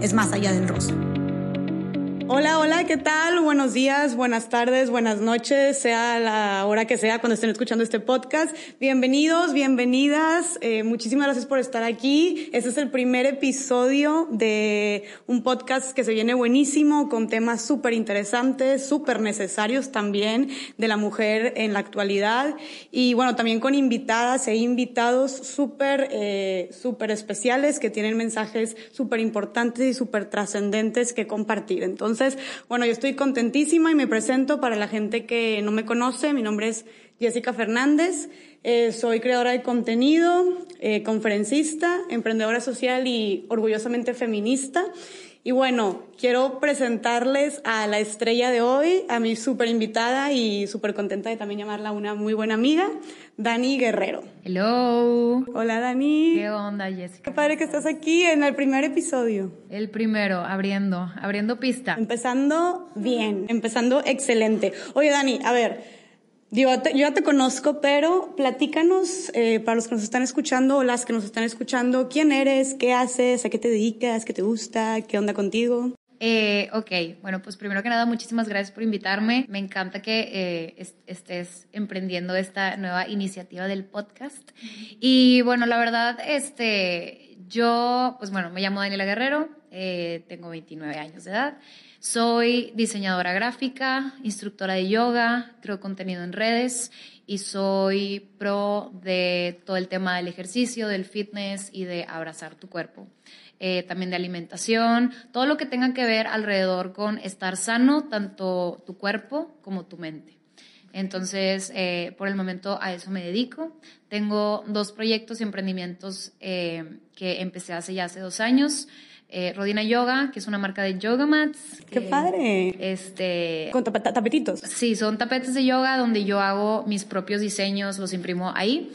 es Más allá del rosa. Hola, hola, ¿qué tal? Buenos días, buenas tardes, buenas noches, sea la hora que sea cuando estén escuchando este podcast. Bienvenidos, bienvenidas. Eh, muchísimas gracias por estar aquí. Este es el primer episodio de un podcast que se viene buenísimo, con temas súper interesantes, súper necesarios también de la mujer en la actualidad. Y bueno, también con invitadas e invitados súper, eh, súper especiales que tienen mensajes súper importantes y súper trascendentes que compartir. Entonces, entonces, bueno, yo estoy contentísima y me presento para la gente que no me conoce. Mi nombre es Jessica Fernández. Eh, soy creadora de contenido, eh, conferencista, emprendedora social y orgullosamente feminista. Y bueno, quiero presentarles a la estrella de hoy, a mi súper invitada y súper contenta de también llamarla una muy buena amiga, Dani Guerrero. Hello. Hola Dani. ¿Qué onda, Jessica? Qué padre que estás aquí en el primer episodio. El primero, abriendo, abriendo pista. Empezando bien, empezando excelente. Oye Dani, a ver, yo, ya te conozco, pero platícanos eh, para los que nos están escuchando o las que nos están escuchando, quién eres, qué haces, a qué te dedicas, qué te gusta, qué onda contigo. Eh, ok, bueno, pues primero que nada, muchísimas gracias por invitarme. Me encanta que eh, estés emprendiendo esta nueva iniciativa del podcast. Y bueno, la verdad, este, yo, pues bueno, me llamo Daniela Guerrero, eh, tengo 29 años de edad. Soy diseñadora gráfica, instructora de yoga, creo contenido en redes y soy pro de todo el tema del ejercicio, del fitness y de abrazar tu cuerpo. Eh, también de alimentación, todo lo que tenga que ver alrededor con estar sano, tanto tu cuerpo como tu mente. Entonces, eh, por el momento a eso me dedico. Tengo dos proyectos y emprendimientos eh, que empecé hace ya hace dos años eh, Rodina Yoga, que es una marca de yoga mats. ¡Qué padre! Este... Con tapetitos. Sí, son tapetes de yoga donde yo hago mis propios diseños, los imprimo ahí.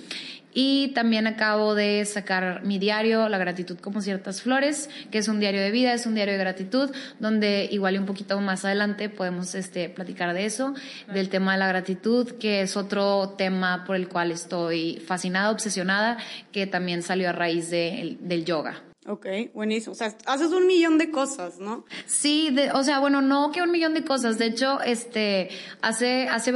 Y también acabo de sacar mi diario, La gratitud como ciertas flores, que es un diario de vida, es un diario de gratitud, donde igual y un poquito más adelante podemos este, platicar de eso, del tema de la gratitud, que es otro tema por el cual estoy fascinada, obsesionada, que también salió a raíz de, del yoga. Ok, buenísimo. O sea, haces un millón de cosas, ¿no? Sí, o sea, bueno, no que un millón de cosas. De hecho, este, hace, hace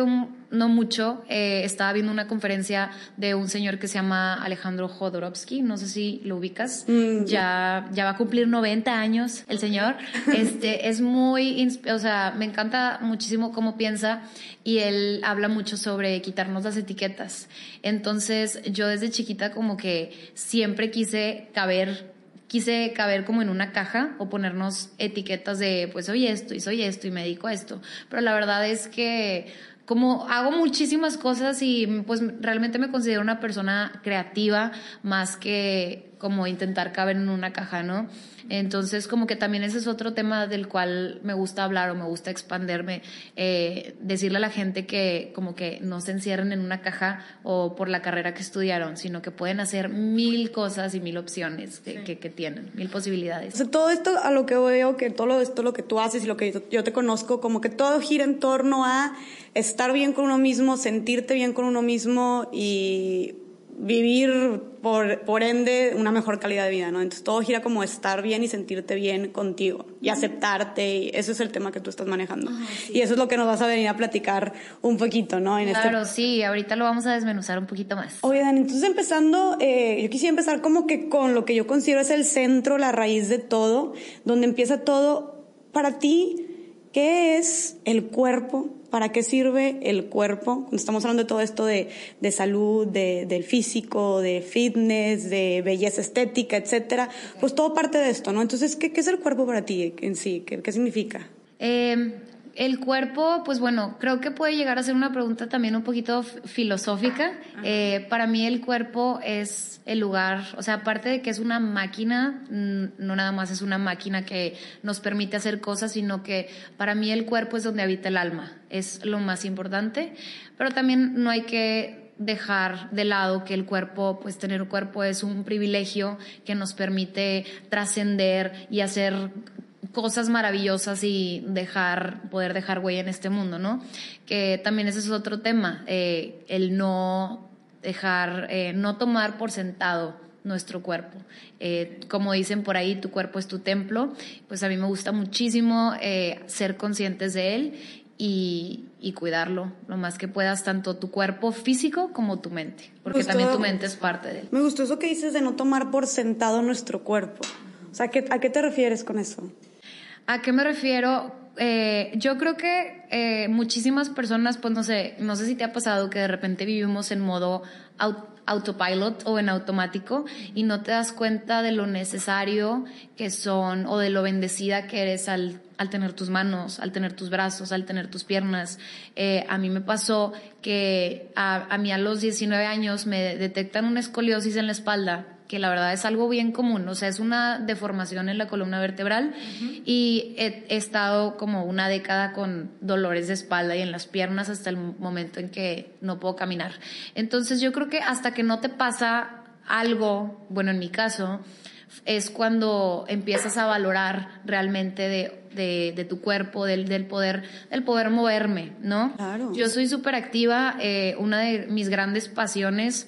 no mucho, eh, estaba viendo una conferencia de un señor que se llama Alejandro Jodorowsky. No sé si lo ubicas. Mm, ya, ya va a cumplir 90 años el señor. Este, es muy, o sea, me encanta muchísimo cómo piensa y él habla mucho sobre quitarnos las etiquetas. Entonces, yo desde chiquita como que siempre quise caber quise caber como en una caja o ponernos etiquetas de, pues soy esto y soy esto y me dedico a esto. Pero la verdad es que como hago muchísimas cosas y pues realmente me considero una persona creativa más que como intentar caber en una caja, ¿no? Entonces, como que también ese es otro tema del cual me gusta hablar o me gusta expanderme, eh, decirle a la gente que como que no se encierren en una caja o por la carrera que estudiaron, sino que pueden hacer mil cosas y mil opciones que, que, tienen, mil posibilidades. O sea, todo esto a lo que veo, que todo esto lo que tú haces y lo que yo te conozco, como que todo gira en torno a estar bien con uno mismo, sentirte bien con uno mismo y vivir por, por ende una mejor calidad de vida, ¿no? Entonces todo gira como estar bien y sentirte bien contigo y aceptarte y ese es el tema que tú estás manejando. Y eso es lo que nos vas a venir a platicar un poquito, ¿no? En este claro, sí, ahorita lo vamos a desmenuzar un poquito más. Oye, Dan, entonces empezando, eh, yo quisiera empezar como que con lo que yo considero es el centro, la raíz de todo, donde empieza todo. Para ti, ¿qué es el cuerpo? ¿Para qué sirve el cuerpo? Cuando estamos hablando de todo esto de, de salud, de, del físico, de fitness, de belleza estética, etcétera, pues todo parte de esto, ¿no? Entonces, ¿qué, es el cuerpo para ti en sí? ¿Qué, qué significa? Eh, El cuerpo, pues bueno, creo que puede llegar a ser una pregunta también un poquito filosófica. Eh, para mí el cuerpo es el lugar, o sea, aparte de que es una máquina, no nada más es una máquina que nos permite hacer cosas, sino que para mí el cuerpo es donde habita el alma, es lo más importante, pero también no hay que dejar de lado que el cuerpo, pues tener un cuerpo es un privilegio que nos permite trascender y hacer cosas maravillosas y dejar, poder dejar huella en este mundo, ¿no? Que también ese es otro tema, eh, el no dejar, eh, no tomar por sentado nuestro cuerpo. Eh, como dicen por ahí, tu cuerpo es tu templo, pues a mí me gusta muchísimo ser conscientes de él y, cuidarlo lo más que puedas, tanto tu cuerpo físico como tu mente, porque también tu mente es parte de él. Me gustó eso que dices de no tomar por sentado nuestro cuerpo. O sea, ¿a qué te refieres con eso? ¿A qué me refiero? Eh, yo creo que eh, muchísimas personas, pues no sé, no sé si te ha pasado que de repente vivimos en modo autopilot o en automático y no te das cuenta de lo necesario que son o de lo bendecida que eres al, al tener tus manos, al tener tus brazos, al tener tus piernas. Eh, a mí me pasó que a, a mí a los 19 años me detectan una escoliosis en la espalda que la verdad es algo bien común, o sea, es una deformación en la columna vertebral y he, estado como una década con dolores de espalda y en las piernas hasta el momento en que no puedo caminar. Entonces yo creo que hasta que no te pasa algo, bueno, en mi caso, es cuando empiezas a valorar realmente de, de, tu cuerpo, del, del, poder, del poder moverme, ¿no? Claro. Yo soy súper activa, eh, una de mis grandes pasiones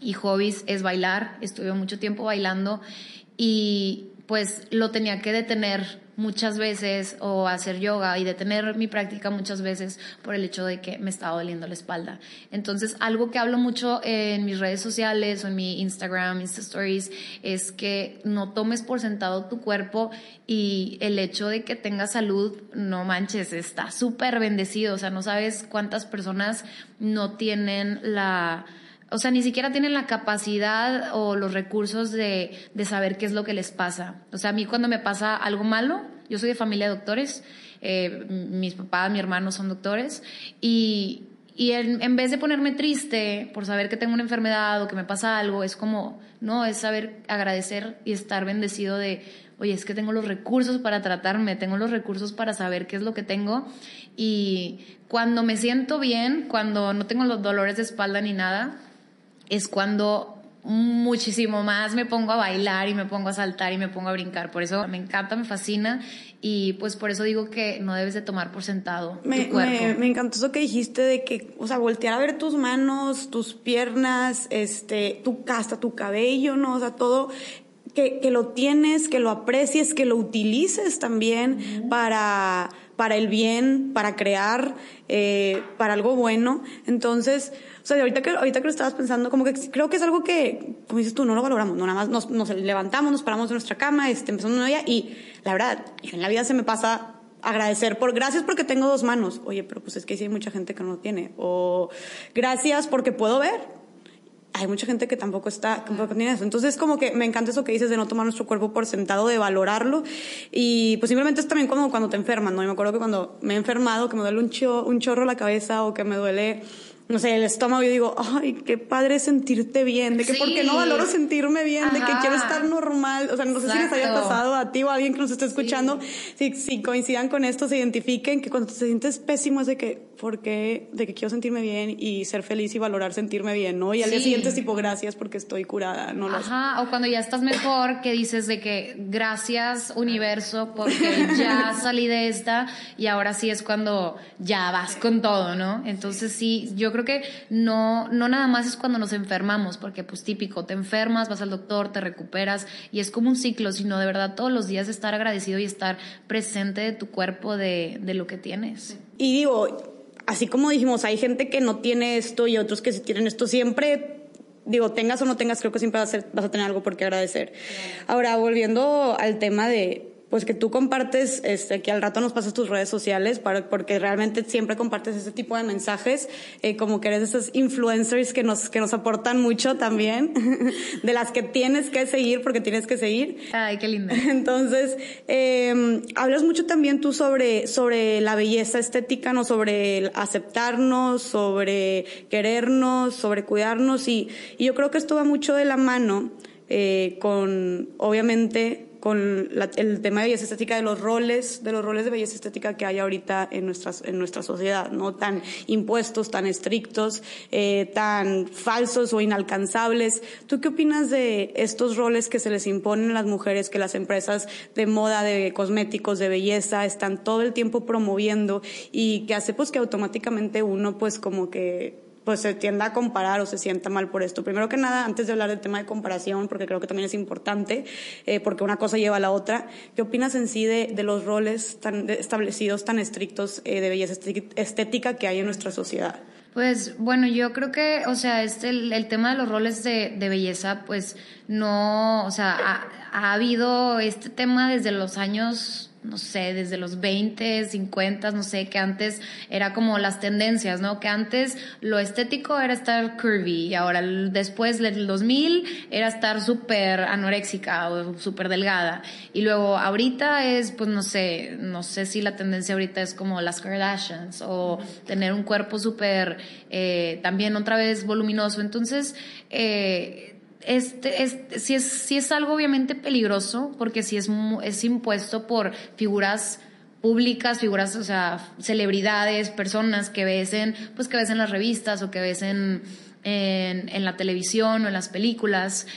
y hobbies es bailar. Estuve mucho tiempo bailando y pues lo tenía que detener muchas veces o hacer yoga y detener mi práctica muchas veces por el hecho de que me estaba doliendo la espalda. Entonces, algo que hablo mucho en mis redes sociales o en mi Instagram, Insta Stories, es que no tomes por sentado tu cuerpo y el hecho de que tengas salud, no manches, está súper bendecido. O sea, no sabes cuántas personas no tienen la o sea, ni siquiera tienen la capacidad o los recursos de, de, saber qué es lo que les pasa. O sea, a mí cuando me pasa algo malo, yo soy de familia de doctores, eh, mis papás, mi hermano son doctores, y, y en, en, vez de ponerme triste por saber que tengo una enfermedad o que me pasa algo, es como, no, es saber agradecer y estar bendecido de, oye, es que tengo los recursos para tratarme, tengo los recursos para saber qué es lo que tengo. Y cuando me siento bien, cuando no tengo los dolores de espalda ni nada, es cuando muchísimo más me pongo a bailar y me pongo a saltar y me pongo a brincar. Por eso me encanta, me fascina y pues por eso digo que no debes de tomar por sentado me, tu cuerpo. Me, me, encantó eso que dijiste de que, o sea, voltear a ver tus manos, tus piernas, este, tu, hasta tu cabello, ¿no? O sea, todo que, que lo tienes, que lo aprecies, que lo utilices también para, para el bien, para crear, eh, para algo bueno. Entonces, o sea, ahorita que, ahorita que lo estabas pensando, como que creo que es algo que, como dices tú, no lo valoramos, no, nada más nos, nos levantamos, nos paramos de nuestra cama, este, empezamos una día y la verdad, en la vida se me pasa agradecer por gracias porque tengo dos manos. Oye, pero pues es que sí hay mucha gente que no lo tiene. O gracias porque puedo ver. Hay mucha gente que tampoco está, tampoco tiene eso. Entonces, como que me encanta eso que dices de no tomar nuestro cuerpo por sentado, de valorarlo. Y pues simplemente es también como cuando te enferman, ¿no? Yo me acuerdo que cuando me he enfermado, que me duele un, un chorro la cabeza o que me duele no sé, el estómago, yo digo, ay, qué padre sentirte bien, de que porque no valoro sentirme bien, de que quiero estar normal, o sea, no sé si les haya pasado a ti o a alguien que nos esté escuchando, si, si coincidan con esto, se identifiquen que cuando te sientes pésimo es de que, porque, de que quiero sentirme bien y ser feliz y valorar sentirme bien, ¿no? Y al día siguiente es tipo, gracias porque estoy curada, ¿no? Ajá, o cuando ya estás mejor, que dices de que gracias universo porque ya salí de esta y ahora sí es cuando ya vas con todo, ¿no? Entonces sí, yo creo que no, no nada más es cuando nos enfermamos, porque pues típico, te enfermas, vas al doctor, te recuperas y es como un ciclo, sino de verdad todos los días estar agradecido y estar presente de tu cuerpo, de, de lo que tienes. Y digo, así como dijimos, hay gente que no tiene esto y otros que sí tienen esto, siempre digo, tengas o no tengas, creo que siempre vas a, vas a tener algo por qué agradecer. Ahora, volviendo al tema de, pues que tú compartes, este, que al rato nos pasas tus redes sociales, para, porque realmente siempre compartes ese tipo de mensajes, eh, como que eres esos influencers que nos, que nos aportan mucho también, de las que tienes que seguir porque tienes que seguir. Ay, qué lindo. Entonces, eh, hablas mucho también tú sobre, sobre la belleza estética, ¿no? Sobre aceptarnos, sobre querernos, sobre cuidarnos, y, y yo creo que esto va mucho de la mano eh, con, obviamente, con el tema de belleza estética, de los roles, de los roles de belleza estética que hay ahorita en, nuestras, en nuestra sociedad, ¿no? Tan impuestos, tan estrictos, eh, tan falsos o inalcanzables. ¿Tú qué opinas de estos roles que se les imponen a las mujeres, que las empresas de moda, de cosméticos, de belleza, están todo el tiempo promoviendo y que hace pues que automáticamente uno pues como que pues se tienda a comparar o se sienta mal por esto. Primero que nada, antes de hablar del tema de comparación, porque creo que también es importante, eh, porque una cosa lleva a la otra, ¿qué opinas en sí de, de los roles tan establecidos, tan estrictos eh, de belleza estética que hay en nuestra sociedad? Pues bueno, yo creo que, o sea, este, el, tema de los roles de, de, belleza, pues no, o sea, ha habido este tema desde los años no sé, desde los 20, 50, no sé, que antes era como las tendencias, ¿no? Que antes lo estético era estar curvy y ahora después del 2000 era estar súper anoréxica o súper delgada. Y luego ahorita es, pues no sé, no sé si la tendencia ahorita es como las Kardashians o tener un cuerpo súper, eh, también otra vez voluminoso. Entonces, eh, este, si, es, si es algo obviamente peligroso, porque si es, es impuesto por figuras públicas, figuras, o sea, celebridades, personas que ves en, pues que ves en las revistas o que ves en, en, la televisión o en las películas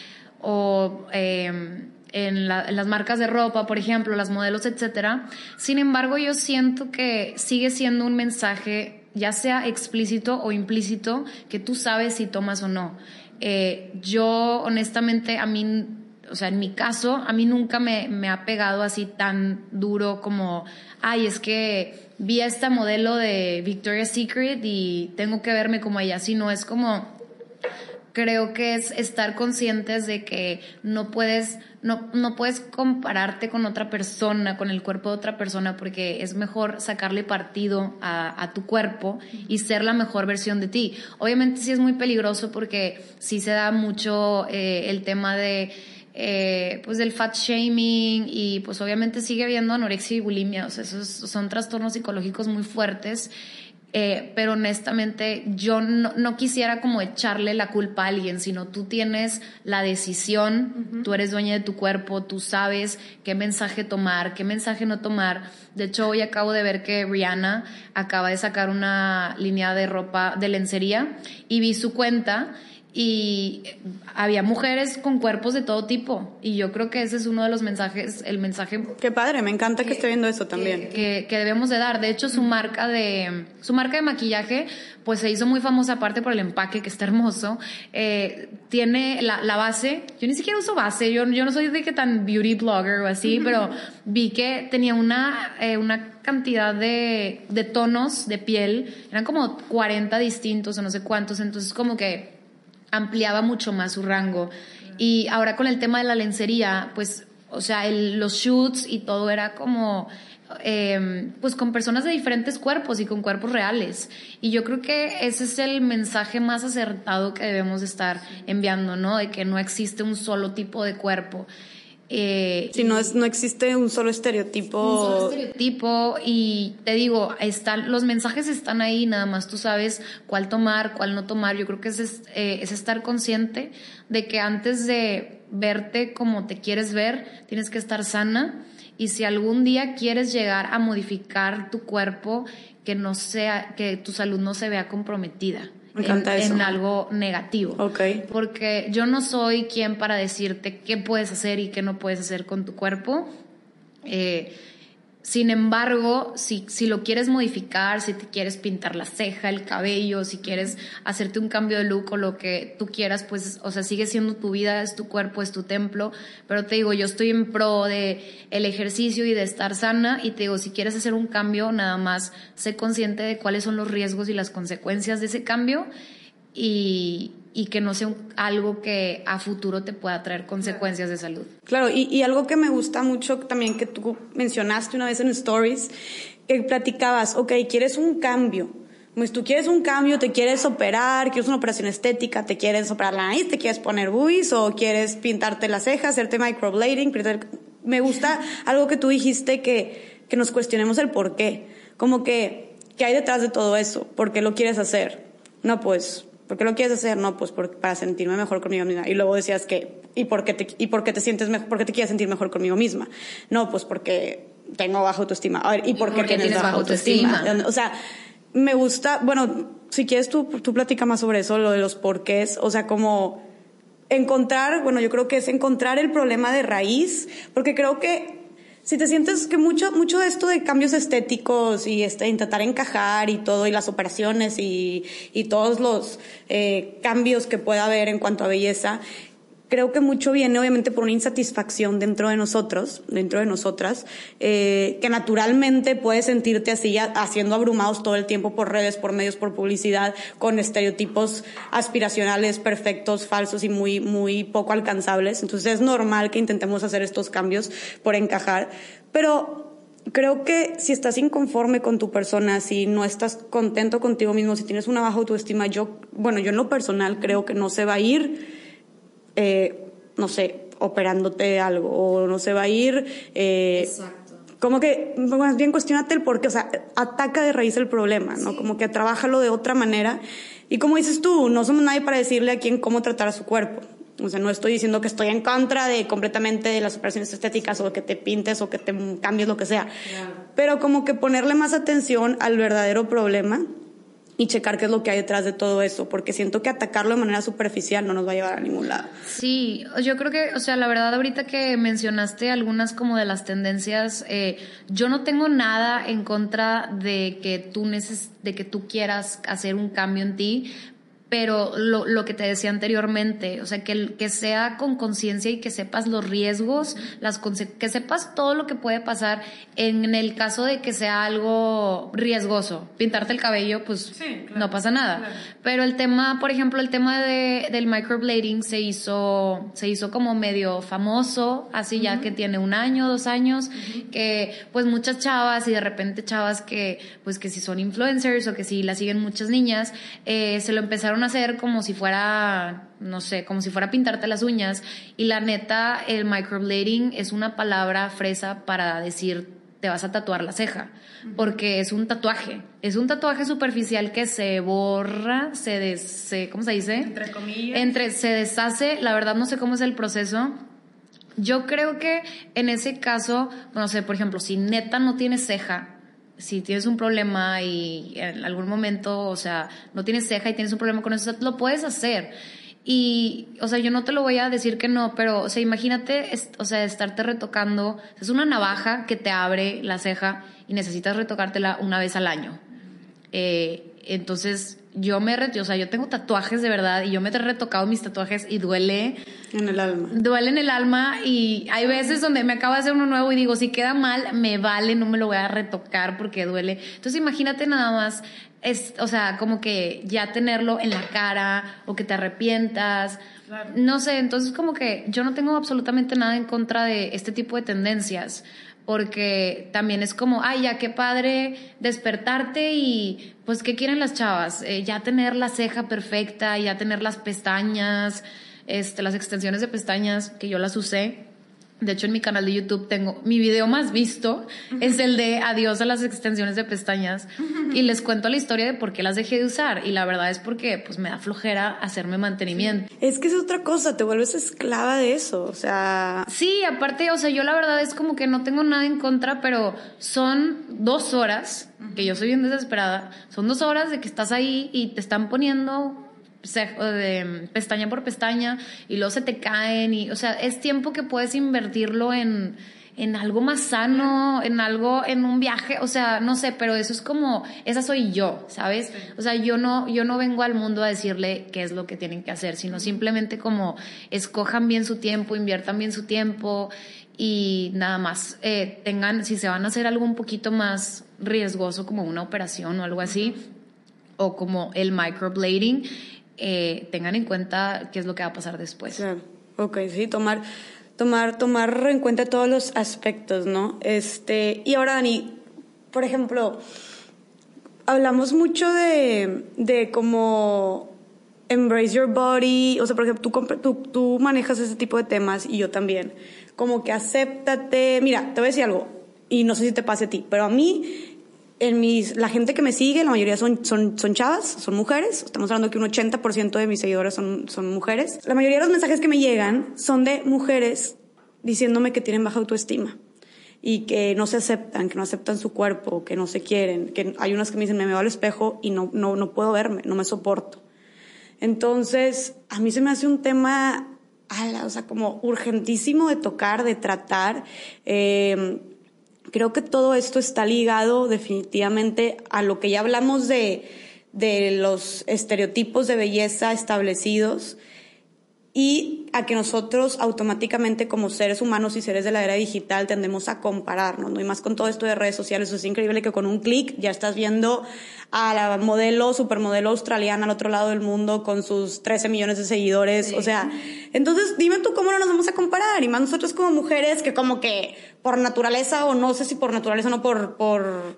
o em, en, en, las marcas de ropa, por ejemplo, las modelos, etcétera. Sin embargo, yo siento que sigue siendo un mensaje, ya sea explícito o implícito, que tú sabes si tomas o no. Eh, yo honestamente a mí, o sea, en mi caso, a mí nunca me, me ha pegado así tan duro como, ay, es que vi a esta modelo de Victoria's Secret y tengo que verme como ella, sino es como creo que es estar conscientes de que no puedes, no, no puedes compararte con otra persona, con el cuerpo de otra persona, porque es mejor sacarle partido a, tu cuerpo y ser la mejor versión de ti. Obviamente sí es muy peligroso porque sí se da mucho eh, el tema de eh, pues del fat shaming y pues obviamente sigue habiendo anorexia y bulimia, o sea, esos son trastornos psicológicos muy fuertes eh, pero honestamente yo no, quisiera como echarle la culpa a alguien, sino tú tienes la decisión, tú eres dueña de tu cuerpo, tú sabes qué mensaje tomar, qué mensaje no tomar. De hecho, hoy acabo de ver que Rihanna acaba de sacar una línea de ropa de lencería y vi su cuenta y había mujeres con cuerpos de todo tipo. Y yo creo que ese es uno de los mensajes el mensaje qué padre me encanta que, esté viendo eso también. que, que, debemos de dar. De hecho su marca de su marca de maquillaje pues se hizo muy famosa aparte por el empaque que está hermoso. Eh, tiene la, la, base yo ni siquiera uso base yo, yo no soy de que tan beauty blogger o así pero vi que tenía una eh, una cantidad de, de tonos de piel. Eran como 40 distintos o no sé cuántos. Entonces como que ampliaba mucho más su rango. Y ahora con el tema de la lencería, pues, o sea, los shoots y todo era como, em, pues con personas de diferentes cuerpos y con cuerpos reales. Y yo creo que ese es el mensaje más acertado que debemos estar enviando, ¿no? De que no existe un solo tipo de cuerpo. Eh, si no, es, no existe un solo estereotipo. Un solo estereotipo y te digo, están, los mensajes están ahí, nada más tú sabes cuál tomar, cuál no tomar. Yo creo que es, eh, es estar consciente de que antes de verte como te quieres ver, tienes que estar sana y si algún día quieres llegar a modificar tu cuerpo, que no sea, que tu salud no se vea comprometida en, algo negativo. Okay. Porque yo no soy quien para decirte qué puedes hacer y qué no puedes hacer con tu cuerpo. Eh, sin embargo, si, si lo quieres modificar, si te quieres pintar la ceja, el cabello, si quieres hacerte un cambio de look o lo que tú quieras, pues, o sea, sigue siendo tu vida, es tu cuerpo, es tu templo. Pero te digo, yo estoy en pro de el ejercicio y de estar sana y te digo, si quieres hacer un cambio, nada más sé consciente de cuáles son los riesgos y las consecuencias de ese cambio y, y que no sea algo que a futuro te pueda traer consecuencias de salud. Claro, y, y, algo que me gusta mucho también que tú mencionaste una vez en Stories, que platicabas, ok, quieres un cambio. Pues tú quieres un cambio, te quieres operar, quieres una operación estética, te quieres operar la nariz, te quieres poner buis o quieres pintarte las cejas, hacerte microblading. Me gusta algo que tú dijiste que, que nos cuestionemos el por qué. Como que, ¿qué hay detrás de todo eso? ¿Por qué lo quieres hacer? No, pues ¿Por qué lo quieres hacer? No, pues para sentirme mejor conmigo misma. Y luego decías que, ¿y por qué te, y por qué te sientes mejor? ¿Por qué te quieres sentir mejor conmigo misma? No, pues porque tengo baja autoestima. A ver, ¿y por qué tienes, baja autoestima? O sea, me gusta, bueno, si quieres tú, tú platica más sobre eso, lo de los porqués, o sea, como encontrar, bueno, yo creo que es encontrar el problema de raíz, porque creo que si te sientes que mucho, mucho de esto de cambios estéticos y este, intentar encajar y todo, y las operaciones y, y todos los eh, cambios que pueda haber en cuanto a belleza, creo que mucho viene obviamente por una insatisfacción dentro de nosotros, dentro de nosotras, eh, que naturalmente puedes sentirte así, haciendo abrumados todo el tiempo por redes, por medios, por publicidad, con estereotipos aspiracionales perfectos, falsos y muy, muy poco alcanzables. Entonces es normal que intentemos hacer estos cambios por encajar, pero creo que si estás inconforme con tu persona, si no estás contento contigo mismo, si tienes una baja autoestima, yo, bueno, yo en lo personal creo que no se va a ir eh, no sé, operándote algo o no se va a ir. Eh, Exacto. Como que, más bien cuestionate el por qué, o sea, ataca de raíz el problema, ¿no? Como que trabájalo de otra manera. Y como dices tú, no somos nadie para decirle a quién cómo tratar a su cuerpo. O sea, no estoy diciendo que estoy en contra de completamente de las operaciones estéticas o que te pintes o que te cambies lo que sea. Pero como que ponerle más atención al verdadero problema y checar qué es lo que hay detrás de todo eso, porque siento que atacarlo de manera superficial no nos va a llevar a ningún lado. Sí, yo creo que, o sea, la verdad ahorita que mencionaste algunas como de las tendencias, eh, yo no tengo nada en contra de que tú neces de que tú quieras hacer un cambio en ti, pero lo, lo, que te decía anteriormente, o sea, que, que sea con conciencia y que sepas los riesgos, las que sepas todo lo que puede pasar en el caso de que sea algo riesgoso. Pintarte el cabello, pues no pasa nada. Pero el tema, por ejemplo, el tema de, del microblading se hizo, se hizo como medio famoso, así ya que tiene un año, dos años, que pues muchas chavas y de repente chavas que, pues que si son influencers o que si la siguen muchas niñas, eh, se lo empezaron hacer como si fuera, no sé, como si fuera pintarte las uñas. Y la neta, el microblading es una palabra fresa para decir te vas a tatuar la ceja, porque es un tatuaje, es un tatuaje superficial que se borra, se, des, ¿cómo se dice? Entre comillas. Entre, se deshace, la verdad no sé cómo es el proceso. Yo creo que en ese caso, no sé, por ejemplo, si neta no tienes ceja, si tienes un problema y en algún momento, o sea, no tienes ceja y tienes un problema con eso, lo puedes hacer. Y, o sea, yo no te lo voy a decir que no, pero, o sea, imagínate, o sea, estarte retocando. Es una navaja que te abre la ceja y necesitas retocártela una vez al año. Eh, entonces, yo me, o sea, yo tengo tatuajes de verdad y yo me he retocado mis tatuajes y duele. En el alma. Duele en el alma y hay veces donde me acabo de hacer uno nuevo y digo, si queda mal, me vale, no me lo voy a retocar porque duele. Entonces, imagínate nada más, es, o sea, como que ya tenerlo en la cara o que te arrepientas. No sé, entonces como que yo no tengo absolutamente nada en contra de este tipo de tendencias porque también es como, ay, ya qué padre despertarte y pues, ¿qué quieren las chavas? Eh, ya tener la ceja perfecta, ya tener las pestañas, este, las extensiones de pestañas, que yo las usé. De hecho, en mi canal de YouTube tengo mi video más visto, es el de adiós a las extensiones de pestañas. Y les cuento la historia de por qué las dejé de usar. Y la verdad es porque pues me da flojera hacerme mantenimiento. Es que es otra cosa, te vuelves esclava de eso, o sea... Sí, aparte, o sea, yo la verdad es como que no tengo nada en contra, pero son dos horas, que yo soy bien desesperada, son dos horas de que estás ahí y te están poniendo de pestaña por pestaña y luego se te caen y, o sea, es tiempo que puedes invertirlo en, en algo más sano, en algo, en un viaje, o sea, no sé, pero eso es como, esa soy yo, ¿sabes? O sea, yo no, yo no vengo al mundo a decirle qué es lo que tienen que hacer, sino simplemente como escojan bien su tiempo, inviertan bien su tiempo y nada más eh, tengan, si se van a hacer algo un poquito más riesgoso como una operación o algo así, o como el microblading, eh, tengan en cuenta qué es lo que va a pasar después. Claro, ok, sí, tomar, tomar, tomar en cuenta todos los aspectos, ¿no? Este, y ahora, Dani, por ejemplo, hablamos mucho de, de cómo embrace your body, o sea, por ejemplo, tú, tú, tú manejas ese tipo de temas y yo también, como que acéptate, mira, te voy a decir algo, y no sé si te pase a ti, pero a mí en mis, la gente que me sigue, la mayoría son, son, son chavas, son mujeres. Estamos hablando que un 80% de mis seguidores son, son mujeres. La mayoría de los mensajes que me llegan son de mujeres diciéndome que tienen baja autoestima y que no se aceptan, que no aceptan su cuerpo, que no se quieren, que hay unas que me dicen, me veo al espejo y no, no, no puedo verme, no me soporto. Entonces, a mí se me hace un tema, o sea, como urgentísimo de tocar, de tratar. Eh, creo que todo esto está ligado definitivamente a lo que ya hablamos de, de los estereotipos de belleza establecidos y a que nosotros automáticamente como seres humanos y seres de la era digital tendemos a compararnos, ¿no? Y más con todo esto de redes sociales, es increíble que con un clic ya estás viendo a la modelo, supermodelo australiana al otro lado del mundo con sus 13 millones de seguidores, o sea, entonces dime tú cómo no nos vamos a comparar, y más nosotros como mujeres que como que por naturaleza, o no sé si por naturaleza o no por, por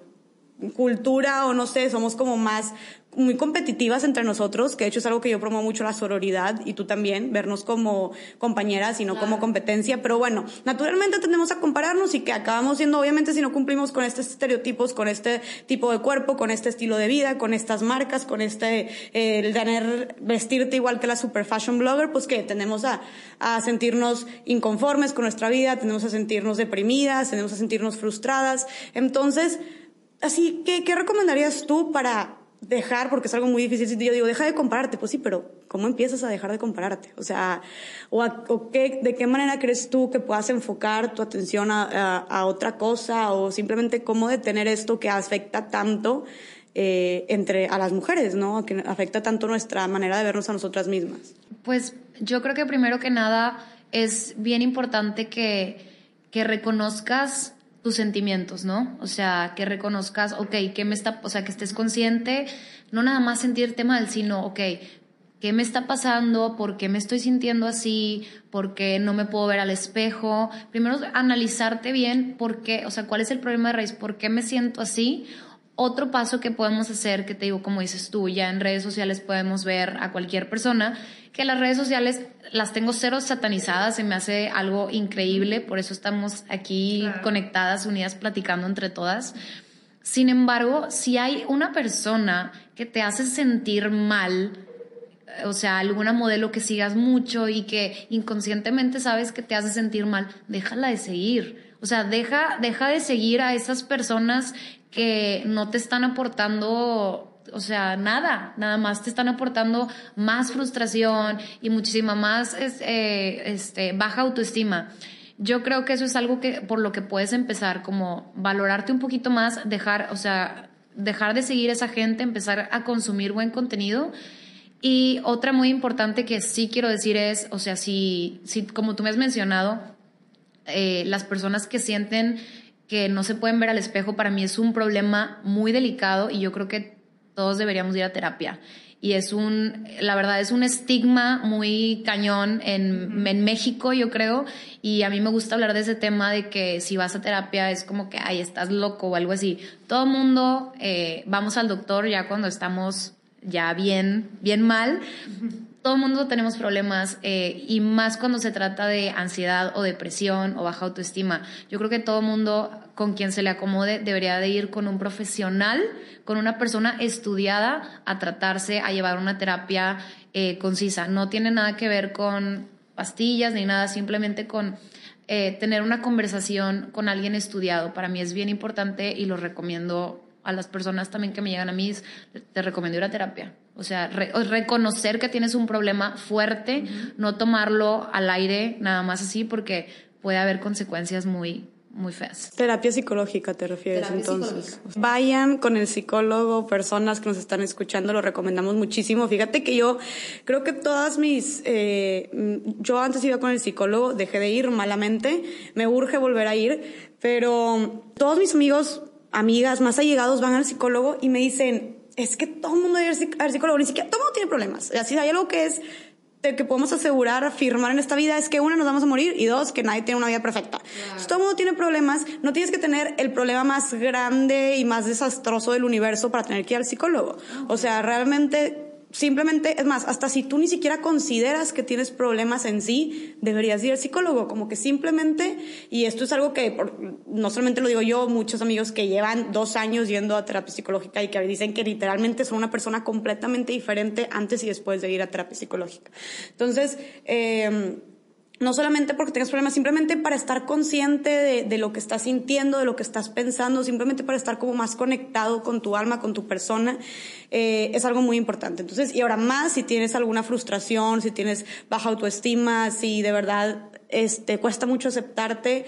cultura o no sé, somos como más muy competitivas entre nosotros, que de hecho es algo que yo promuevo mucho la sororidad y tú también, vernos como compañeras y no como competencia, pero bueno, naturalmente tendemos a compararnos y que acabamos siendo, obviamente, si no cumplimos con estos estereotipos, con este tipo de cuerpo, con este estilo de vida, con estas marcas, con este, eh, el tener, vestirte igual que la super fashion blogger, pues que tendemos a, a sentirnos inconformes con nuestra vida, tendemos a sentirnos deprimidas, tendemos a sentirnos frustradas. Entonces, así que, ¿qué recomendarías tú para dejar, porque es algo muy difícil, yo digo, deja de compararte, pues sí, pero ¿cómo empiezas a dejar de compararte? O sea, o, qué, ¿de qué manera crees tú que puedas enfocar tu atención a, otra cosa o simplemente cómo detener esto que afecta tanto eh, entre a las mujeres, ¿no? Que afecta tanto nuestra manera de vernos a nosotras mismas. Pues yo creo que primero que nada es bien importante que, que reconozcas tus sentimientos, ¿no? O sea, que reconozcas, ok, ¿qué me está, o sea, que estés consciente, no nada más sentirte mal, sino, ok, ¿qué me está pasando? ¿Por qué me estoy sintiendo así? ¿Por qué no me puedo ver al espejo? Primero, analizarte bien por qué, o sea, cuál es el problema de raíz, por qué me siento así. Otro paso que podemos hacer, que te digo, como dices tú, ya en redes sociales podemos ver a cualquier persona, que las redes sociales las tengo cero satanizadas, se me hace algo increíble, por eso estamos aquí conectadas, unidas, platicando entre todas. Sin embargo, si hay una persona que te hace sentir mal, o sea, alguna modelo que sigas mucho y que inconscientemente sabes que te hace sentir mal, déjala de seguir. O sea, deja, deja de seguir a esas personas que no te están aportando o sea, nada, nada más te están aportando más frustración y muchísima más eh, este, baja autoestima. Yo creo que eso es algo que por lo que puedes empezar, como valorarte un poquito más, dejar, o sea, dejar de seguir a esa gente, empezar a consumir buen contenido. Y otra muy importante que sí quiero decir es, o sea, si, si como tú me has mencionado, eh, las personas que sienten que no se pueden ver al espejo, para mí es un problema muy delicado y yo creo que todos deberíamos ir a terapia. Y es un, la verdad, es un estigma muy cañón en, en, México, yo creo. Y a mí me gusta hablar de ese tema de que si vas a terapia es como que, ay, estás loco o algo así. Todo mundo eh, vamos al doctor ya cuando estamos ya bien, bien mal todo el mundo tenemos problemas eh, y más cuando se trata de ansiedad o depresión o baja autoestima. Yo creo que todo el mundo con quien se le acomode debería de ir con un profesional, con una persona estudiada a tratarse, a llevar una terapia eh, concisa. No tiene nada que ver con pastillas ni nada, simplemente con eh, tener una conversación con alguien estudiado. Para mí es bien importante y lo recomiendo a las personas también que me llegan a mí, te recomiendo ir a terapia. O sea, reconocer que tienes un problema fuerte, no tomarlo al aire nada más así porque puede haber consecuencias muy, muy feas. Terapia psicológica te refieres entonces. Vayan con el psicólogo, personas que nos están escuchando, lo recomendamos muchísimo. Fíjate que yo creo que todas mis, eh, yo antes iba con el psicólogo, dejé de ir malamente, me urge volver a ir, pero todos mis amigos amigas más allegados van al psicólogo y me dicen, es que todo el mundo debe ir al psicólogo, ni siquiera todo el mundo tiene problemas. Si hay algo que es que podemos asegurar, afirmar en esta vida es que una, nos vamos a morir y dos, que nadie tiene una vida perfecta. Todo el mundo tiene problemas, no tienes que tener el problema más grande y más desastroso del universo para tener que ir al psicólogo. O sea, realmente simplemente, es más, hasta si tú ni siquiera consideras que tienes problemas en sí, deberías ir al psicólogo, como que simplemente, y esto es algo que no solamente lo digo yo, muchos amigos que llevan dos años yendo a terapia psicológica y que dicen que literalmente son una persona completamente diferente antes y después de ir a terapia psicológica. Entonces, eh, no solamente porque tengas problemas, simplemente para estar consciente de, lo que estás sintiendo, de lo que estás pensando, simplemente para estar como más conectado con tu alma, con tu persona, eh, es algo muy importante. Entonces, y ahora más si tienes alguna frustración, si tienes baja autoestima, si de verdad este, cuesta mucho aceptarte,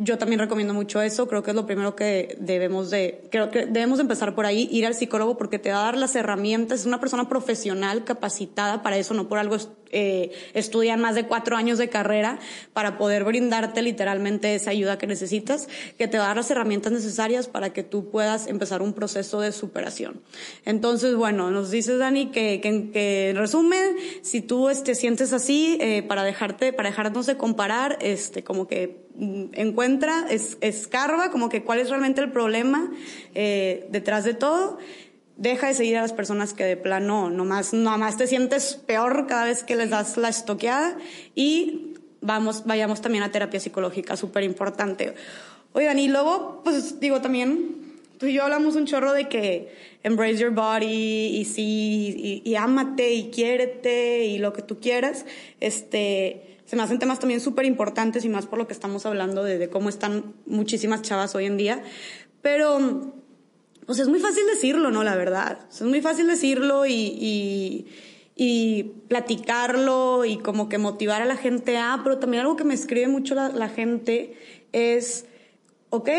yo también recomiendo mucho eso, creo que es lo primero que debemos de, creo que debemos empezar por ahí, ir al psicólogo porque te va a dar las herramientas, es una persona profesional capacitada para eso, no por algo eh, estudian más de cuatro años de carrera para poder brindarte literalmente esa ayuda que necesitas, que te va a dar las herramientas necesarias para que tú puedas empezar un proceso de superación. Entonces, bueno, nos dices Dani que, que, en resumen, si tú este, sientes así, eh, para dejarte, para dejarnos de comparar, este, como que mm, encuentra, es, escarba, como que cuál es realmente el problema eh, detrás de todo. Deja de seguir a las personas que de plano nomás, nomás te sientes peor cada vez que les das la estoqueada y vamos, vayamos también a terapia psicológica, súper importante. Oigan, y luego, pues digo también, tú y yo hablamos un chorro de que embrace your body y sí, y, y ámate y quiérete y lo que tú quieras. Este, se me hacen temas también súper importantes y más por lo que estamos hablando de, cómo están muchísimas chavas hoy en día. Pero, pues es muy fácil decirlo, ¿no? La verdad. Es muy fácil decirlo y, y, platicarlo y como que motivar a la gente a, pero también algo que me escribe mucho la, la gente es, ok,